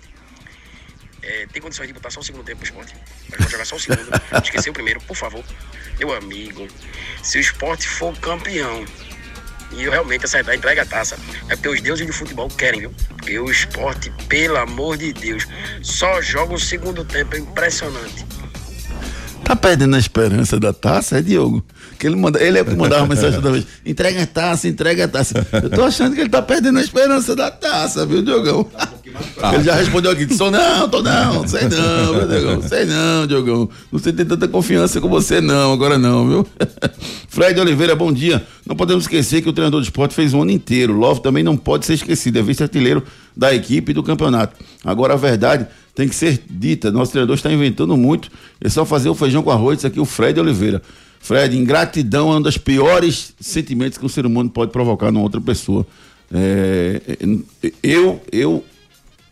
é, tem condições de botar só o segundo tempo pro esporte? Mas vou jogar só o segundo. Esqueceu o primeiro, por favor. Meu amigo, se o esporte for campeão e eu realmente acertar, entrega a taça, é porque os deuses do futebol querem, viu? Porque o esporte, pelo amor de Deus, só joga o segundo tempo, é impressionante. Tá perdendo a esperança da taça, é Diogo? Que ele, manda, ele é que mandava mensagem toda vez. Entrega a taça, entrega a taça. Eu tô achando que ele tá perdendo a esperança da taça, viu, Diogão? Ele já respondeu aqui, sou não, tô não, sei não, viu, Diogão? Sei não, Diogão. Não sei ter tanta confiança com você, não, agora não, viu? Fred Oliveira, bom dia. Não podemos esquecer que o treinador de esporte fez um ano inteiro. Love também não pode ser esquecido, é vice-artilheiro da equipe e do campeonato. Agora a verdade tem que ser dita. Nosso treinador está inventando muito. É só fazer o feijão com arroz. Isso aqui é o Fred Oliveira. Fred, ingratidão é um dos piores sentimentos que um ser humano pode provocar numa outra pessoa. É, é, eu, eu,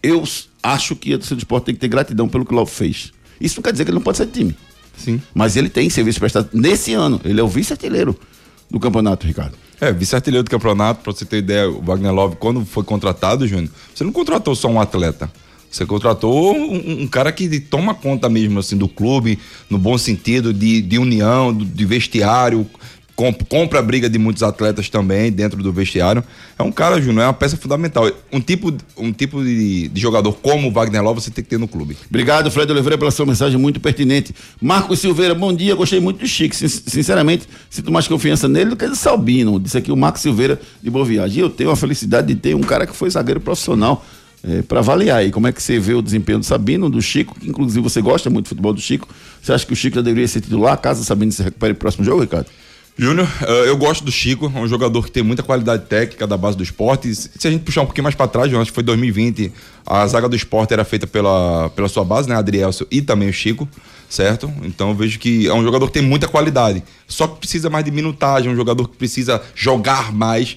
eu acho que a torcida do esporte tem que ter gratidão pelo que o Love fez. Isso não quer dizer que ele não pode ser de time. Sim. Mas ele tem serviço prestado nesse ano. Ele é o vice-artilheiro do campeonato, Ricardo. É, vice-artilheiro do campeonato, pra você ter ideia, o Wagner Love, quando foi contratado, Júnior, você não contratou só um atleta. Você contratou um, um cara que toma conta mesmo, assim, do clube, no bom sentido, de, de união, de vestiário, comp- compra a briga de muitos atletas também dentro do vestiário. É um cara, Júnior, é uma peça fundamental. Um tipo, um tipo de, de jogador como o Wagner Love você tem que ter no clube. Obrigado, Fred Oliveira, pela sua mensagem muito pertinente. Marcos Silveira, bom dia. Gostei muito do Chico. Sin- Sinceramente, sinto mais confiança nele do que do Salbino. Disse aqui o Marcos Silveira de Boa Viagem. E eu tenho a felicidade de ter um cara que foi zagueiro profissional para avaliar aí como é que você vê o desempenho do Sabino, do Chico, que inclusive você gosta muito do futebol do Chico. Você acha que o Chico já deveria ser titular caso o Sabino se recupere no próximo jogo, Ricardo? Júnior, eh, eu gosto do Chico, é um jogador que tem muita qualidade técnica da base do esporte. Se a gente puxar um pouquinho mais para trás, Júnior, acho que foi 2020, a zaga do esporte era feita pela, pela sua base, né? Adrielso e também o Chico, certo? Então eu vejo que é um jogador que tem muita qualidade. Só que precisa mais de minutagem, é um jogador que precisa jogar mais.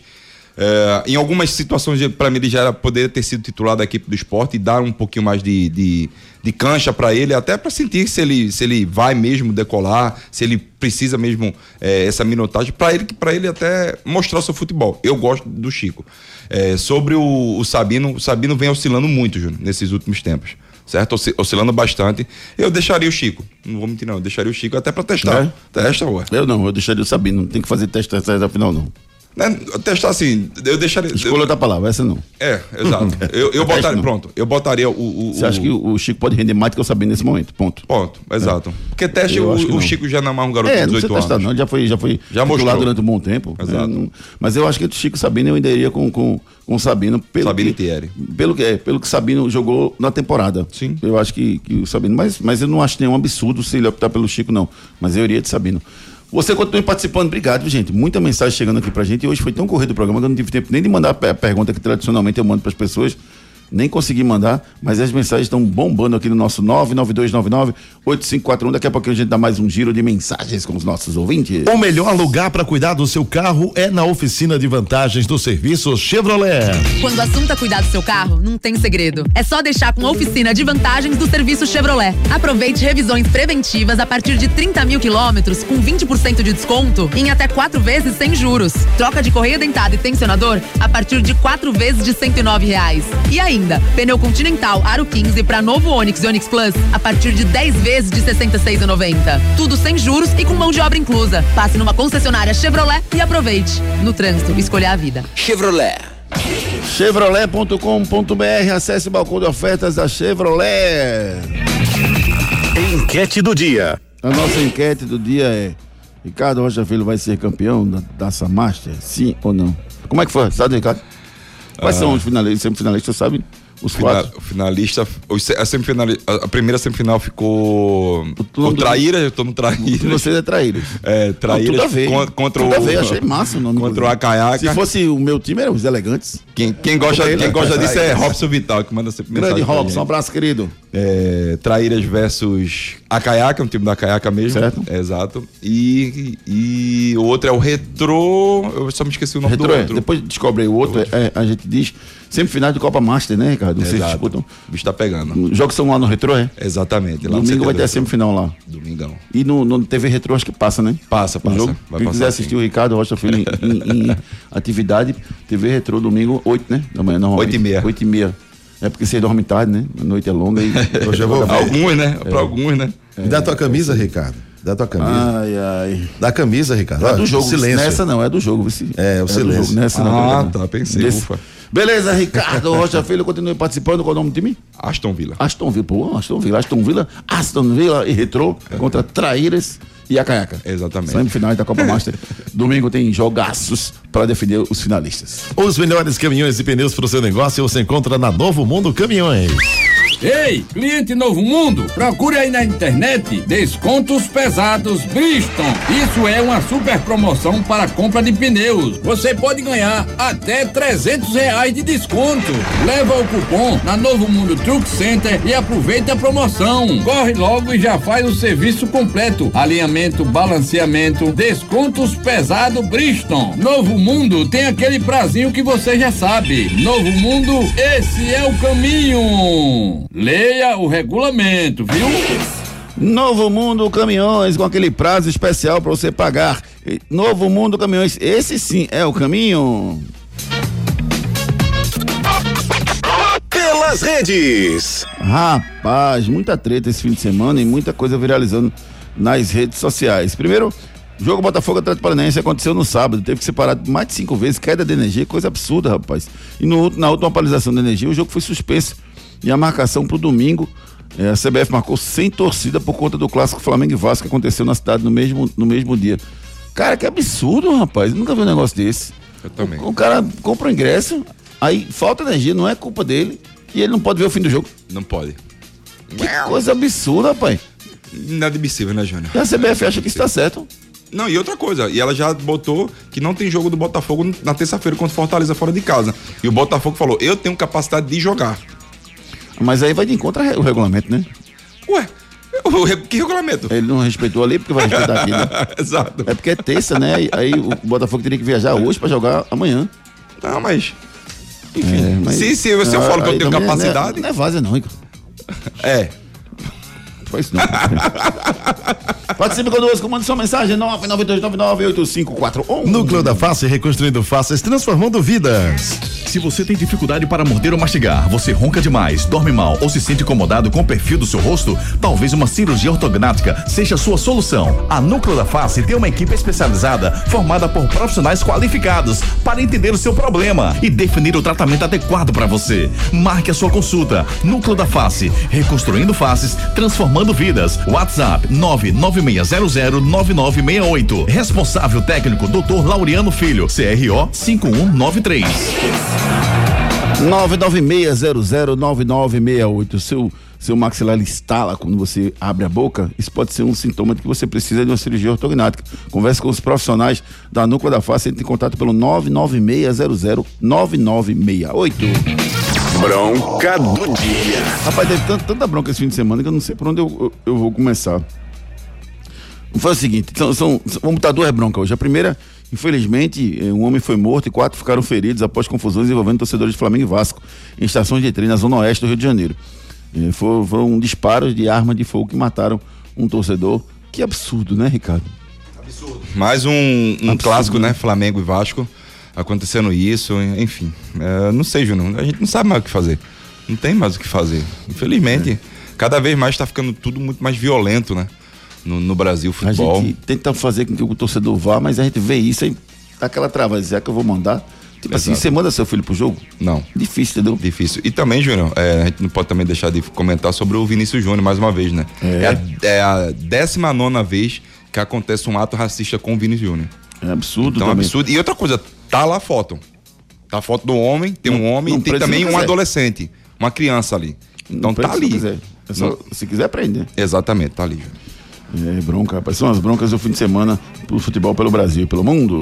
Eh, em algumas situações, para mim, ele já era, poderia ter sido titular da equipe do esporte e dar um pouquinho mais de, de, de cancha para ele, até para sentir se ele, se ele vai mesmo decolar, se ele precisa mesmo eh, essa minutagem, para ele, pra ele até mostrar o seu futebol. Eu gosto do Chico. Eh, sobre o, o Sabino, o Sabino vem oscilando muito, Júnior, nesses últimos tempos. Certo? Osci- Oscilando bastante. Eu deixaria o Chico. Não vou mentir, não. Eu deixaria o Chico até para testar. É? Testa, ué. Eu não, eu deixaria o Sabino. Não tem que fazer teste até a final, não. Né, testar assim, eu deixaria. Escolha outra palavra, essa não. É, exato. Eu, eu botaria, não. pronto, eu botaria o. o- Você o- acha que o Chico pode render mais do que eu sabia nesse momento? Ponto. Ponto, exato. Porque teste, Eu o, o não. Chico já não é mais um garoto É, de não 18 precisa testar, anos. não. Já foi, já foi Já mostrou. durante um bom tempo. Exato. É, não- mas eu acho que o Chico Sabino eu ainda iria com, com, com o Sabino. Pelo Sabino e que, Thierry. Pelo que, é, pelo que Sabino jogou na temporada. Sim. Eu acho que, que o Sabino. Mas, mas eu não acho nenhum absurdo se ele optar pelo Chico, não. Mas eu iria de Sabino. Você continue participando, obrigado, gente. Muita mensagem chegando aqui pra gente. E hoje foi tão corrido o programa que eu não tive tempo nem de mandar a pe- pergunta que tradicionalmente eu mando pras pessoas. Nem consegui mandar, mas as mensagens estão bombando aqui no nosso 99299-8541. Daqui a pouquinho a gente dá mais um giro de mensagens com os nossos ouvintes. O melhor lugar para cuidar do seu carro é na oficina de vantagens do serviço Chevrolet. Quando o assunto é cuidar do seu carro, não tem segredo. É só deixar com a oficina de vantagens do serviço Chevrolet. Aproveite revisões preventivas a partir de 30 mil quilômetros com 20% de desconto em até quatro vezes sem juros. Troca de correia dentada e tensionador a partir de quatro vezes de 109 reais. E ainda, pneu Continental Aro 15 para novo Onix e Onix Plus a partir de 10 vezes de 66,90. Tudo sem juros e com mão de obra inclusa. Passe numa concessionária Chevrolet e aproveite. No trânsito, escolha a vida. Chevrolet. Chevrolet.com.br, acesse o balcão de ofertas da Chevrolet. Enquete do dia. A nossa enquete do dia é: Ricardo Rocha Filho vai ser campeão da Taça Master? Sim ou não? Como é que foi? Sabe, Ricardo? Quais Ah. são os finalistas, semifinalistas, sabe? Os Fina- quatro. o finalista, os a, semifinali- a- primeira semifinal ficou. O do- Traíra, eu tô no Traíra. Vocês é traíra. É, Traíra tudo a ver. contra, contra tudo o. a ver, achei massa o nome. Contra o. Acaiaca. Se fosse o meu time, eram os elegantes. Quem, quem gosta, Ele- quem gosta disso é Traíras. Robson Vital, que manda sempre Grande Robson, um abraço, querido. É, Traíras versus Acaiaca, um time da Acaiaca mesmo. Certo. É, exato. E, e o outro é o Retrô. Eu só me esqueci o nome Retro do é, outro. depois descobre aí o outro, é, é, a gente diz semifinal de Copa Master, né, Ricardo? Vocês Exato. disputam. O bicho tá pegando. Os jogos são lá no Retro, é? Exatamente. lá no Domingo vai CT2. ter a semifinal lá. Domingão. E no, no TV Retro acho que passa, né? Passa, O passa. jogo. Vai Quem passar quiser sim. assistir o Ricardo Rocha Filho em, em- em atividade, TV Retro domingo, 8, né? Da manhã, normalmente. Oito e meia. 8 e meia. É porque vocês dormem tarde, né? A noite é longa e. Hoje eu vou ver. Alguns, né? É. Pra alguns, né? Me dá tua camisa, Ricardo. Dá tua camisa. Ai, ai. Dá a camisa, Ricardo. É do jogo. Silêncio. Nessa não, é do jogo. É, o do silêncio. jogo, Nessa não. Ah, tá, pensei, Desse- ufa. Beleza, Ricardo Rocha Filho, continue participando. Qual é o nome do time? Aston Villa. Aston Villa. Pô, Aston Villa. Aston Villa, Aston Villa e Retro contra Traíras e Acaiaca. Exatamente. Semifinais da Copa Master. Domingo tem jogaços para defender os finalistas. Os melhores caminhões e pneus para o seu negócio você encontra na Novo Mundo Caminhões. Ei, cliente Novo Mundo, procure aí na internet descontos pesados Bridgestone. Isso é uma super promoção para compra de pneus. Você pode ganhar até 300 reais de desconto. Leva o cupom na Novo Mundo Truck Center e aproveita a promoção. Corre logo e já faz o serviço completo. Alinhamento, balanceamento, descontos pesado Bridgestone. Novo Mundo tem aquele prazinho que você já sabe. Novo Mundo, esse é o caminho. Leia o regulamento, viu? Novo Mundo Caminhões, com aquele prazo especial para você pagar. Novo Mundo Caminhões, esse sim é o caminho. Pelas redes. Rapaz, muita treta esse fim de semana e muita coisa viralizando nas redes sociais. Primeiro, o jogo Botafogo Atlético Paranaense aconteceu no sábado, teve que ser parado mais de cinco vezes, queda de energia, coisa absurda, rapaz. E no, na última atualização da energia, o jogo foi suspenso e a marcação para o domingo, eh, a CBF marcou sem torcida por conta do clássico Flamengo e Vasco que aconteceu na cidade no mesmo, no mesmo dia. Cara, que absurdo, rapaz. Eu nunca vi um negócio desse. Eu também. O cara compra o ingresso, aí falta energia, não é culpa dele, e ele não pode ver o fim do jogo. Não pode. Que coisa absurda, rapaz. Inadmissível, né, Júnior? E a CBF acha que isso tá certo. Não, e outra coisa, e ela já botou que não tem jogo do Botafogo na terça-feira contra o Fortaleza fora de casa. E o Botafogo falou: eu tenho capacidade de jogar. Mas aí vai de encontro ao regulamento, né? Ué, o que regulamento? Ele não respeitou ali porque vai respeitar aqui, né? Exato. É porque é terça, né? Aí- Aí o Botafogo teria que viajar hoje pra jogar amanhã. Não, mas. Enfim, É, mas- se, se, se eu Ah, falo que eu tenho também não é- capacidade. Não é vaza, não, Rico. É. Não faz isso não. Participe conosco, mande sua mensagem 992998541. Núcleo da Face reconstruindo faces, transformando vidas. Se você tem dificuldade para morder ou mastigar, você ronca demais, dorme mal ou se sente incomodado com o perfil do seu rosto, talvez uma cirurgia ortognática seja a sua solução. A Núcleo da Face tem uma equipe especializada formada por profissionais qualificados para entender o seu problema e definir o tratamento adequado para você. Marque a sua consulta. Núcleo da Face, reconstruindo faces, transformando vidas. WhatsApp 996009968. Responsável técnico Dr. Laureano Filho, CRO 5193. 996009968. Seu seu maxilar estala quando você abre a boca, isso pode ser um sintoma de que você precisa de uma cirurgia ortognática. Converse com os profissionais da Núcleo da Face, entre em contato pelo 996009968. Bronca do dia. Rapaz, teve tanta, tanta bronca esse fim de semana que eu não sei por onde eu, eu, eu vou começar. Foi o seguinte, são, são, vamos botar duas broncas hoje. A primeira, infelizmente, eh, um homem foi morto e quatro ficaram feridos após confusões envolvendo torcedores de Flamengo e Vasco em estações de trem na zona oeste do Rio de Janeiro. Eh, Foram, foram disparos de arma de fogo que mataram um torcedor. Que absurdo, né, Ricardo? Mais um, um clássico, né? Flamengo e Vasco. Acontecendo isso, enfim. É, não sei, Júnior. A gente não sabe mais o que fazer. Não tem mais o que fazer. Infelizmente, cada vez mais está ficando tudo muito mais violento, né? No, no Brasil, A futebol. gente tenta fazer com que o torcedor vá, mas a gente vê isso aí, dá aquela trava. Será que eu vou mandar? Tipo assim, Exato. você manda seu filho pro jogo? Não. Difícil, entendeu? Difícil. E também, Júnior, é, a gente não pode também deixar de comentar sobre o Vinícius Júnior mais uma vez, né? É. a, é a 19 vez que acontece um ato racista com o Vinícius Júnior. É absurdo Então, também. absurdo. E outra coisa, tá lá a foto. Tá a foto do homem, tem um homem não e tem também não um adolescente, uma criança ali. Então Não tá prende se ali. quiser. É só- Não- se quiser, prende. Exatamente, tá ali. É bronca, rapaz. São as broncas do fim de semana pro futebol pelo Brasil, pelo mundo.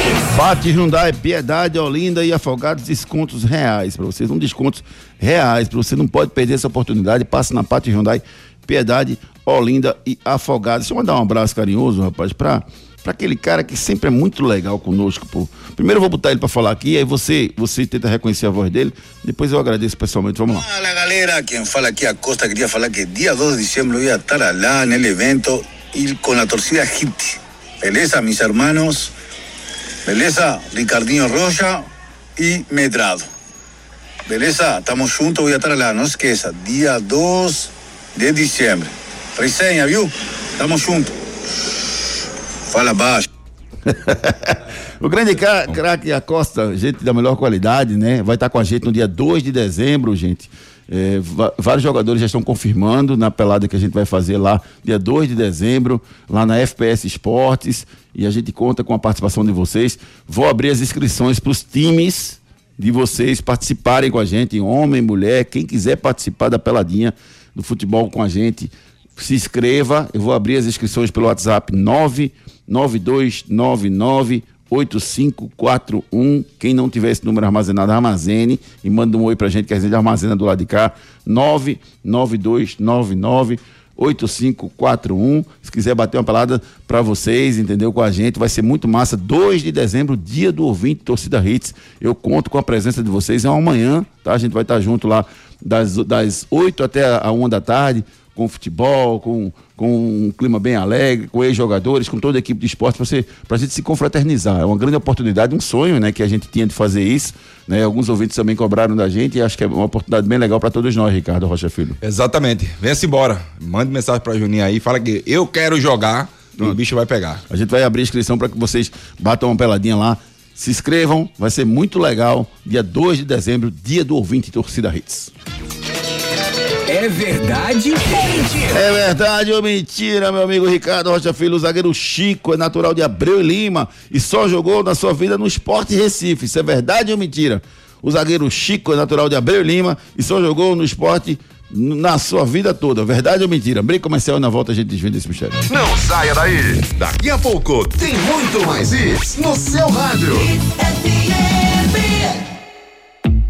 Pátio Hyundai, Piedade, Olinda e Afogados, descontos reais para vocês. Um descontos reais para você. Não pode perder essa oportunidade. Passe na Pátio Hyundai, Piedade, Olinda e Afogados. Deixa eu mandar um abraço carinhoso, rapaz, para para aquele cara que sempre é muito legal conosco, pô. Primeiro eu vou botar ele para falar aqui, aí você você tenta reconhecer a voz dele, depois eu agradeço pessoalmente. Vamos lá. Fala galera, quien fala aquí a Costa quería falar que día 2 de diciembre voy a estar en el evento y con la torcida Hit. Beleza, mis hermanos. Beleza, Ricardinho Rocha y Medrado. Beleza, estamos juntos, voy a estar allá, no esqueça, día 2 de diciembre. Resenha, viu? Estamos juntos. Fala baixo. O grande craque Acosta, gente da melhor qualidade, né? Vai estar com a gente no dia 2 de dezembro, gente. É, vários jogadores já estão confirmando na pelada que a gente vai fazer lá, dia 2 de dezembro, lá na FPS Esportes. E a gente conta com a participação de vocês. Vou abrir as inscrições para os times de vocês participarem com a gente, homem, mulher, quem quiser participar da peladinha do futebol com a gente, se inscreva. Eu vou abrir as inscrições pelo WhatsApp 99299 8541. Quem não tiver esse número armazenado, armazene e manda um oi pra gente que a gente armazena do lado de cá. 99299 8541. Se quiser bater uma pelada pra vocês, entendeu? Com a gente, vai ser muito massa. 2 de dezembro, dia do ouvinte Torcida Hits. Eu conto com a presença de vocês. É amanhã, tá? A gente vai estar junto lá das, das 8 até a 1 da tarde com futebol, com, com um clima bem alegre, com ex-jogadores, com toda a equipe de esporte, para a gente se confraternizar. É uma grande oportunidade, um sonho né, que a gente tinha de fazer isso. Né? Alguns ouvintes também cobraram da gente e acho que é uma oportunidade bem legal para todos nós, Ricardo Rocha Filho. Exatamente. Venha-se embora. Mande mensagem pra Juninho aí, fala que eu quero jogar e o bicho vai pegar. A gente vai abrir a inscrição para que vocês batam uma peladinha lá. Se inscrevam, vai ser muito legal. Dia 2 de dezembro, dia do ouvinte Torcida Hits. É verdade ou mentira? É verdade ou mentira, meu amigo Ricardo Rocha Filho? O zagueiro Chico é natural de Abreu e Lima e só jogou na sua vida no Esporte Recife. Isso é verdade ou mentira? O zagueiro Chico é natural de Abreu e Lima e só jogou no esporte na sua vida toda. Verdade ou mentira? Briga comercial e na volta a gente desvenda esse mistério. Não saia daí. Daqui a pouco tem muito mais isso no seu rádio.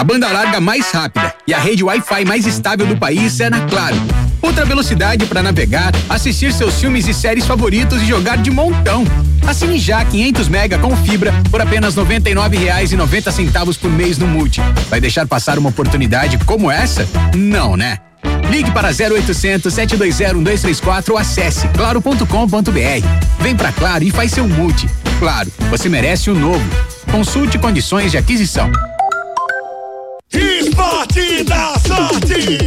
A banda larga mais rápida e a rede Wi-Fi mais estável do país é na Claro. Outra velocidade para navegar, assistir seus filmes e séries favoritos e jogar de montão. Assine já 500 mega com fibra por apenas R$ 99,90 por mês no Multi. Vai deixar passar uma oportunidade como essa? Não, né? Ligue para 0800 720 1234 ou acesse claro.com.br. Vem pra Claro e faz seu multi. Claro, você merece o novo. Consulte condições de aquisição. Esporte da sorte.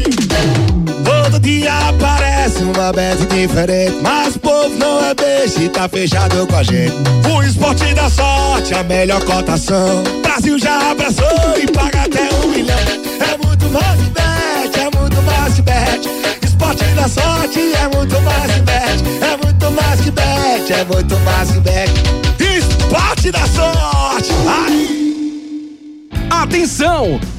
Todo dia aparece uma bet diferente. Mas o povo não é beijo e tá fechado com a gente. O esporte da sorte, a melhor cotação. Brasil já abraçou e paga até um milhão. É muito mais que bet, é muito mais que bet. Esporte da sorte é muito mais que bet. É muito mais que bet, é muito mais que bet. Esporte da sorte. Ai. Atenção!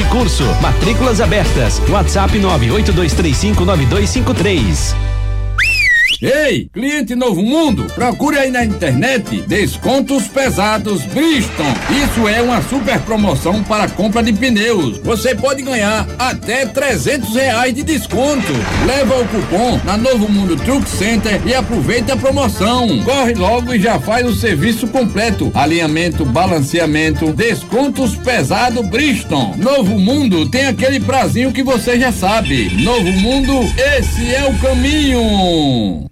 e Curso. Matrículas abertas. WhatsApp 982359253. Ei, cliente Novo Mundo, procure aí na internet descontos pesados Bridgestone. Isso é uma super promoção para compra de pneus. Você pode ganhar até 300 reais de desconto. Leva o cupom na Novo Mundo Truck Center e aproveita a promoção. Corre logo e já faz o serviço completo: alinhamento, balanceamento, descontos pesado Bridgestone. Novo Mundo tem aquele prazinho que você já sabe. Novo Mundo, esse é o caminho.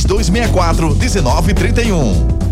3264 1931.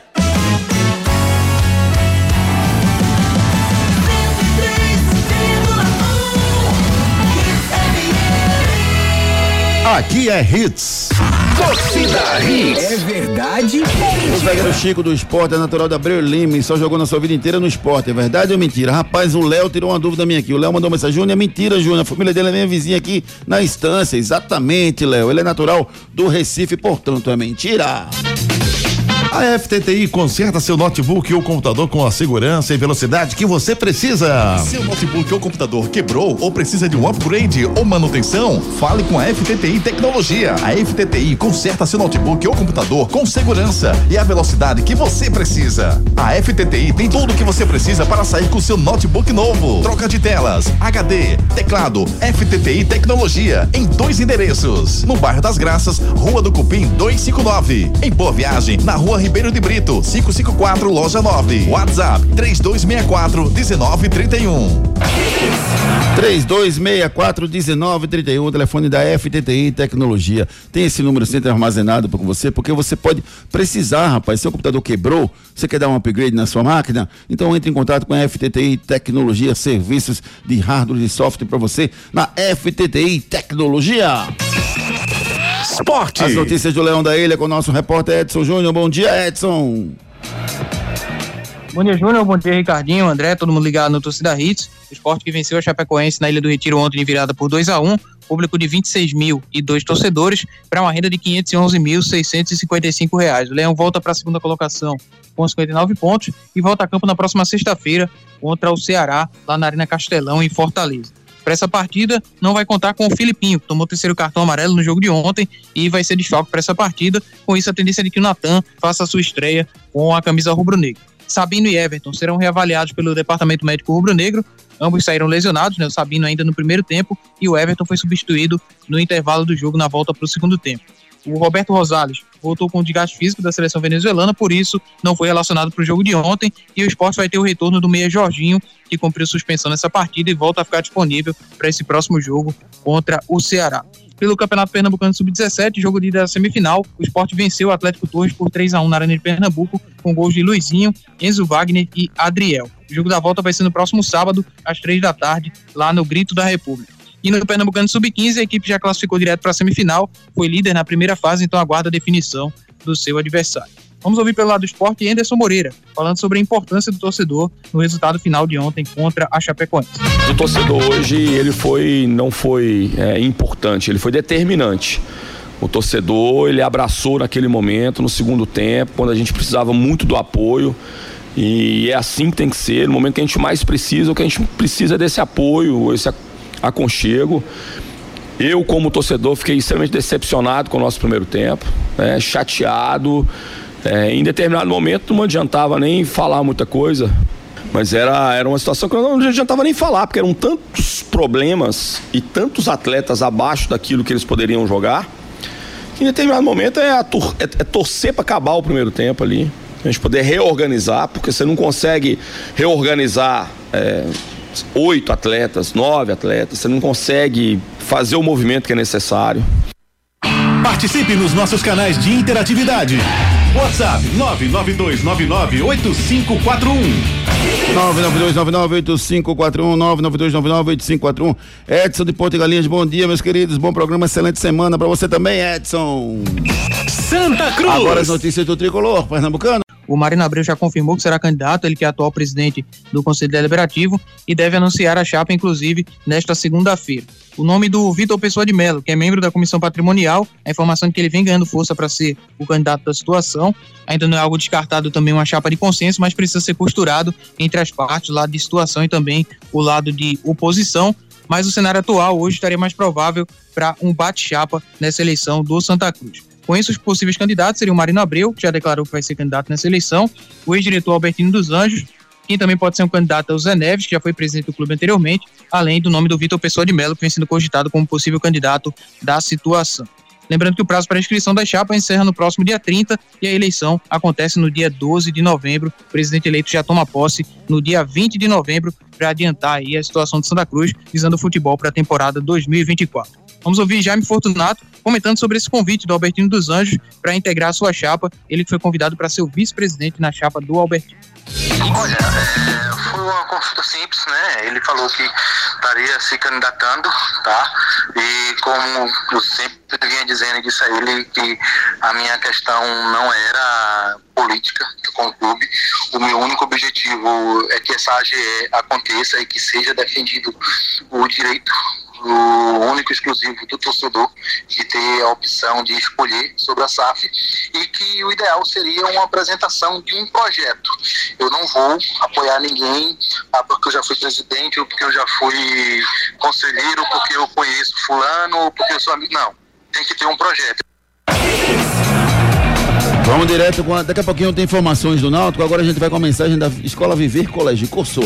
Aqui é Hits. Torcida Hits. É verdade ou O zagueiro Chico do esporte é natural da Abreu Lima e só jogou na sua vida inteira no esporte. É verdade ou mentira? Rapaz, o Léo tirou uma dúvida minha aqui. O Léo mandou uma mensagem: Júnior, é mentira, Júnior. A família dele é minha vizinha aqui na instância. Exatamente, Léo. Ele é natural do Recife, portanto, é mentira. A FTTI conserta seu notebook ou computador com a segurança e velocidade que você precisa. Seu notebook ou computador quebrou ou precisa de um upgrade ou manutenção? Fale com a FTTI Tecnologia. A FTTI conserta seu notebook ou computador com segurança e a velocidade que você precisa. A FTTI tem tudo o que você precisa para sair com seu notebook novo. Troca de telas, HD, teclado, FTTI Tecnologia em dois endereços. No bairro das Graças, Rua do Cupim 259. Em Boa Viagem, na Rua Ribeiro de Brito, 554, loja 9. WhatsApp 3264 1931. 3264-1931, o telefone da FTTI Tecnologia. Tem esse número sempre armazenado com você, porque você pode precisar, rapaz. Seu computador quebrou, você quer dar um upgrade na sua máquina? Então entre em contato com a FTTI Tecnologia, serviços de hardware e software para você na FTTI Tecnologia. Esporte. As notícias do Leão da Ilha com o nosso repórter Edson Júnior. Bom dia, Edson. Bom dia, Júnior. Bom dia, Ricardinho, André, todo mundo ligado no Torcida Hits. O esporte que venceu a Chapecoense na Ilha do Retiro ontem de virada por 2 a 1 público de 26 mil e dois torcedores, para uma renda de 511.655 reais. O Leão volta para a segunda colocação com 59 pontos e volta a campo na próxima sexta-feira contra o Ceará, lá na Arena Castelão, em Fortaleza. Para essa partida, não vai contar com o Filipinho, que tomou o terceiro cartão amarelo no jogo de ontem e vai ser desfalque para essa partida. Com isso, a tendência é de que o Natan faça a sua estreia com a camisa rubro-negra. Sabino e Everton serão reavaliados pelo Departamento Médico Rubro-Negro. Ambos saíram lesionados, né? O Sabino ainda no primeiro tempo e o Everton foi substituído no intervalo do jogo na volta para o segundo tempo. O Roberto Rosales voltou com o desgaste físico da seleção venezuelana, por isso não foi relacionado para o jogo de ontem. E o esporte vai ter o retorno do meia Jorginho, que cumpriu suspensão nessa partida e volta a ficar disponível para esse próximo jogo contra o Ceará. Pelo Campeonato Pernambucano Sub-17, jogo de ida da semifinal, o esporte venceu o Atlético Torres por 3 a 1 na Arena de Pernambuco, com gols de Luizinho, Enzo Wagner e Adriel. O jogo da volta vai ser no próximo sábado, às 3 da tarde, lá no Grito da República. E no Pernambucano Sub-15, a equipe já classificou direto para a semifinal, foi líder na primeira fase, então aguarda a definição do seu adversário. Vamos ouvir pelo lado do esporte Anderson Moreira, falando sobre a importância do torcedor no resultado final de ontem contra a Chapecoense. O torcedor hoje, ele foi, não foi é, importante, ele foi determinante. O torcedor, ele abraçou naquele momento, no segundo tempo, quando a gente precisava muito do apoio. E é assim que tem que ser, no momento que a gente mais precisa, o que a gente precisa é desse apoio, esse aconchego. Eu, como torcedor, fiquei extremamente decepcionado com o nosso primeiro tempo, né, chateado. É, em determinado momento não adiantava nem falar muita coisa, mas era, era uma situação que não adiantava nem falar, porque eram tantos problemas e tantos atletas abaixo daquilo que eles poderiam jogar, que em determinado momento é, tor é, é torcer para acabar o primeiro tempo ali, a gente poder reorganizar, porque você não consegue reorganizar. É, oito atletas, nove atletas, você não consegue fazer o movimento que é necessário. Participe nos nossos canais de interatividade. WhatsApp 992998541. 992998541 Edson de Porto Galinhas, bom dia, meus queridos. Bom programa, excelente semana para você também, Edson. Santa Cruz. Agora as notícias do tricolor, Pernambucano. O Marino Abreu já confirmou que será candidato, ele que é atual presidente do Conselho Deliberativo, e deve anunciar a chapa, inclusive, nesta segunda-feira. O nome do Vitor Pessoa de Mello, que é membro da Comissão Patrimonial, a informação é que ele vem ganhando força para ser o candidato da situação. Ainda não é algo descartado também uma chapa de consenso, mas precisa ser costurado entre as partes, o lado de situação e também o lado de oposição. Mas o cenário atual hoje estaria mais provável para um bate-chapa nessa eleição do Santa Cruz. Isso, os possíveis candidatos o Marino Abreu, que já declarou que vai ser candidato nessa eleição, o ex-diretor Albertino dos Anjos, quem também pode ser um candidato é o Zé Neves, que já foi presidente do clube anteriormente, além do nome do Vitor Pessoa de Mello, que vem sendo cogitado como possível candidato da situação. Lembrando que o prazo para inscrição da chapa encerra no próximo dia 30 e a eleição acontece no dia 12 de novembro. O presidente eleito já toma posse no dia 20 de novembro para adiantar aí a situação de Santa Cruz, visando o futebol para a temporada 2024. Vamos ouvir Jaime Fortunato comentando sobre esse convite do Albertino dos Anjos para integrar a sua chapa. Ele foi convidado para ser o vice-presidente na chapa do Albertino. Olha, é, foi uma consulta simples, né? Ele falou que estaria se candidatando, tá? E como eu sempre vinha dizendo disse a ele que a minha questão não era política com o clube, o meu único objetivo é que essa AGE aconteça e que seja defendido o direito o único exclusivo do torcedor de ter a opção de escolher sobre a SAF e que o ideal seria uma apresentação de um projeto. Eu não vou apoiar ninguém ah, porque eu já fui presidente, ou porque eu já fui conselheiro, porque eu conheço fulano, ou porque eu sou amigo. Não, tem que ter um projeto. Vamos direto com. a- Daqui a pouquinho tem informações do Náutico. Agora a gente vai com a mensagem da Escola Viver Colégio Cursor.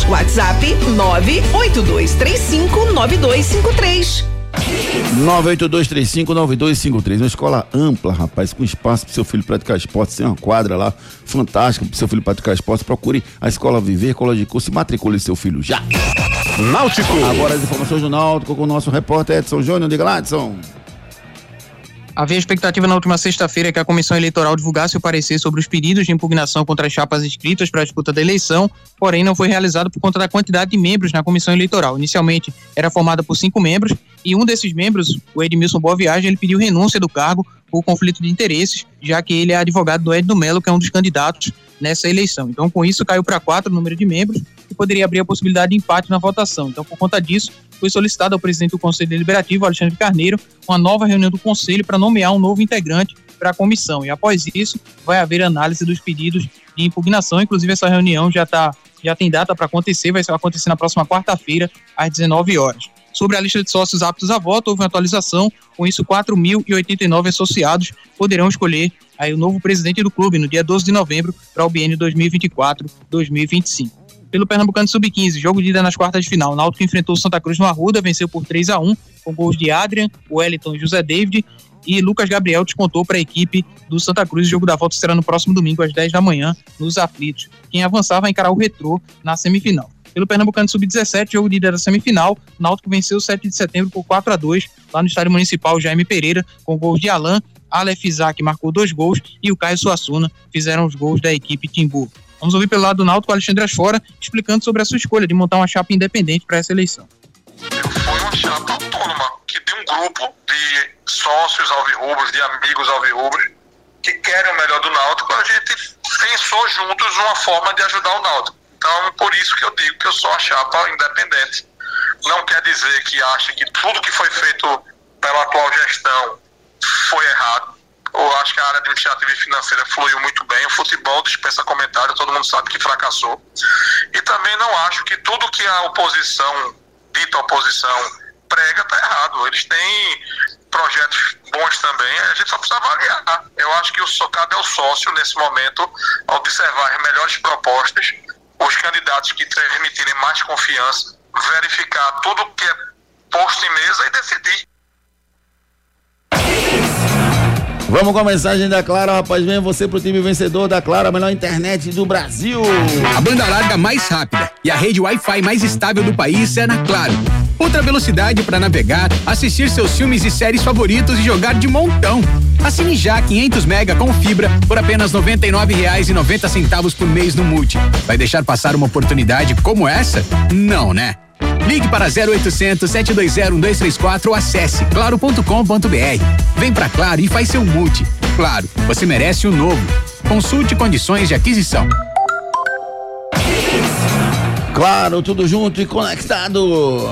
WhatsApp 982359253. 982359253. Uma escola ampla, rapaz, com espaço para seu filho praticar esporte. Tem uma quadra lá fantástica para seu filho praticar esporte. Procure a Escola Viver Colégio Curso e matricule seu filho já. Náutico. Agora as informações do Náutico com o nosso repórter Edson Júnior. Diga lá, Edson. Havia expectativa na última sexta-feira que a Comissão Eleitoral divulgasse o parecer sobre os pedidos de impugnação contra as chapas inscritas para a disputa da eleição, porém não foi realizado por conta da quantidade de membros na Comissão Eleitoral. Inicialmente era formada por cinco membros e um desses membros, o Edmilson Boa Viagem, ele pediu renúncia do cargo por conflito de interesses, já que ele é advogado do Ed do Melo, que é um dos candidatos nessa eleição. Então, com isso, caiu para quatro o número de membros e poderia abrir a possibilidade de empate na votação. Então, por conta disso, foi solicitado ao presidente do Conselho Deliberativo, Alexandre Carneiro, uma nova reunião do Conselho para nomear um novo integrante para a comissão. E após isso, vai haver análise dos pedidos de impugnação. Inclusive, essa reunião já, tá, já tem data para acontecer, vai acontecer na próxima quarta-feira, às 19 horas. Sobre a lista de sócios aptos a voto, houve uma atualização. Com isso, 4.089 associados poderão escolher aí o novo presidente do clube no dia 12 de novembro para o biênio 2024-2025 pelo Pernambucano Sub-15, jogo de ida nas quartas de final. Náutico enfrentou o Santa Cruz no Arruda, venceu por 3 a 1 com gols de Adrian, Wellington e José David. E Lucas Gabriel descontou para a equipe do Santa Cruz. O jogo da volta será no próximo domingo, às 10 da manhã, nos aflitos. Quem avançar vai encarar o Retrô na semifinal. Pelo Pernambucano Sub-17, jogo de ida da semifinal, Náutico venceu 7 de setembro por 4 a 2 lá no Estádio Municipal Jaime Pereira, com gols de Alain, Aleph Isaac marcou dois gols e o Caio Suassuna fizeram os gols da equipe Timbu. Vamos ouvir pelo lado do Náutico, Alexandre Asfora, explicando sobre a sua escolha de montar uma chapa independente para essa eleição. Foi uma chapa autônoma, que tem um grupo de sócios alvirrubros, de amigos alvirrubros, que querem o melhor do Náutico. A gente pensou juntos uma forma de ajudar o Náutico. Então, por isso que eu digo que eu sou uma chapa independente. Não quer dizer que ache que tudo que foi feito pela atual gestão foi errado. Eu acho que a área administrativa e financeira fluiu muito bem. O futebol dispensa comentário, todo mundo sabe que fracassou. E também não acho que tudo que a oposição, dita oposição, prega está errado. Eles têm projetos bons também, a gente só precisa avaliar. Eu acho que o socado é o sócio nesse momento, observar as melhores propostas, os candidatos que transmitirem mais confiança, verificar tudo que é posto em mesa e decidir. Vamos com a mensagem da Clara, rapaz. Venha você pro time vencedor da Clara, a melhor internet do Brasil. A banda larga mais rápida e a rede Wi-Fi mais estável do país é na Claro. Outra velocidade para navegar, assistir seus filmes e séries favoritos e jogar de montão. Assine já 500 mega com fibra por apenas R$ 99,90 por mês no Multi. Vai deixar passar uma oportunidade como essa? Não, né? Ligue para 0800 720 1234 ou acesse claro.com.br. Vem pra Claro e faz seu multi. Claro, você merece o novo. Consulte condições de aquisição. Claro, tudo junto e conectado.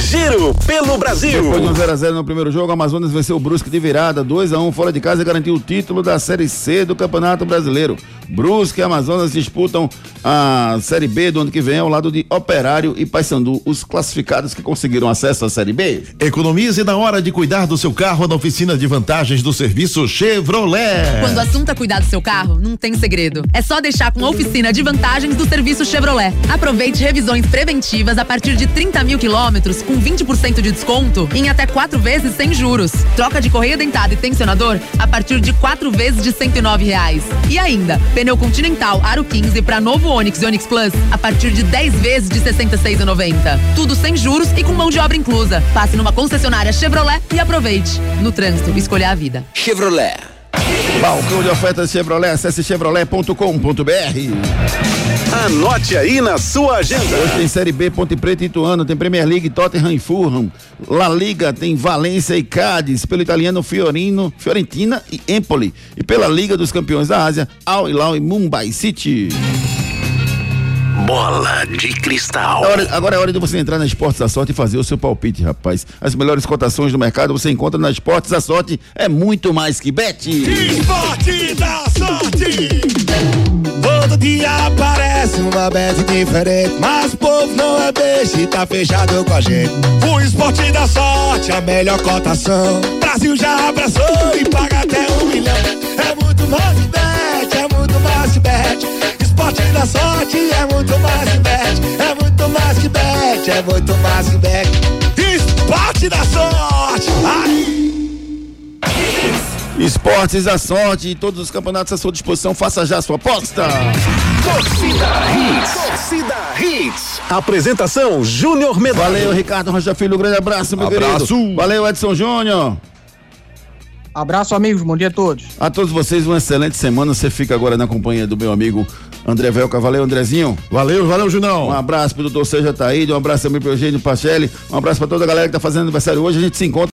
Giro pelo Brasil. Depois de um 0x0 no primeiro jogo, o Amazonas venceu o Brusque de virada, 2x1 fora de casa e garantiu o título da Série C do Campeonato Brasileiro. Brusque e Amazonas disputam a Série B do ano que vem ao lado de Operário e Paysandu, os classificados que conseguiram acesso à Série B. Economize na hora de cuidar do seu carro na oficina de vantagens do serviço Chevrolet. Quando o assunto é cuidar do seu carro, não tem segredo. É só deixar com a oficina de vantagens do serviço Chevrolet. Aproveite revisões preventivas a partir de 30 mil quilômetros com 20% de desconto em até quatro vezes sem juros. Troca de correia dentada e tensionador a partir de quatro vezes de 109 reais. E ainda, pneu Continental Aro 15 para novo Onix e Onix Plus a partir de 10 vezes de 66,90. Tudo sem juros e com mão de obra inclusa. Passe numa concessionária Chevrolet e aproveite. No trânsito, escolha a vida. Chevrolet. Balcão de ofertas Chevrolet, acesse chevrolet.com.br. Anote aí na sua agenda. Hoje tem Série B, Ponte Preta e Ituano, tem Premier League, Tottenham e Fulham. La Liga tem Valência e Cádiz, pelo italiano Fiorino, Fiorentina e Empoli. E pela Liga dos Campeões da Ásia, Al Hilal e Mumbai City. Bola de cristal. É hora- agora é hora de você entrar na Esportes da Sorte e fazer o seu palpite, rapaz. As melhores cotações do mercado você encontra na Esportes da Sorte. É muito mais que bet. Esporte da sorte. Todo dia aparece uma bet diferente. Mas o povo não é beijo e tá fechado com a gente. O esporte da sorte, a melhor cotação. Brasil já abraçou e paga até um milhão. É muito mais que bet, é muito mais que bet. Esporte da sorte é muito mais que bet. É muito mais que bet, é muito mais que bet. Esporte da sorte. Ai. Esportes da Sorte e todos os campeonatos à sua disposição. Faça já a sua aposta. Torcida Hits. Torcida Hits. Apresentação Júnior Medrado. Valeu, Ricardo Rocha Filho. Um grande abraço, meu Abraço. querido. Valeu, Edson Júnior. Abraço, amigos. Bom dia a todos. A todos vocês, uma excelente semana. Você fica agora na companhia do meu amigo André Velca. Valeu, Andrezinho. Valeu, valeu, Junão. Um abraço pro doutor Seja Taíde, um abraço também pro Eugênio Pachelli, um abraço pra toda a galera que tá fazendo aniversário hoje. A gente se encontra.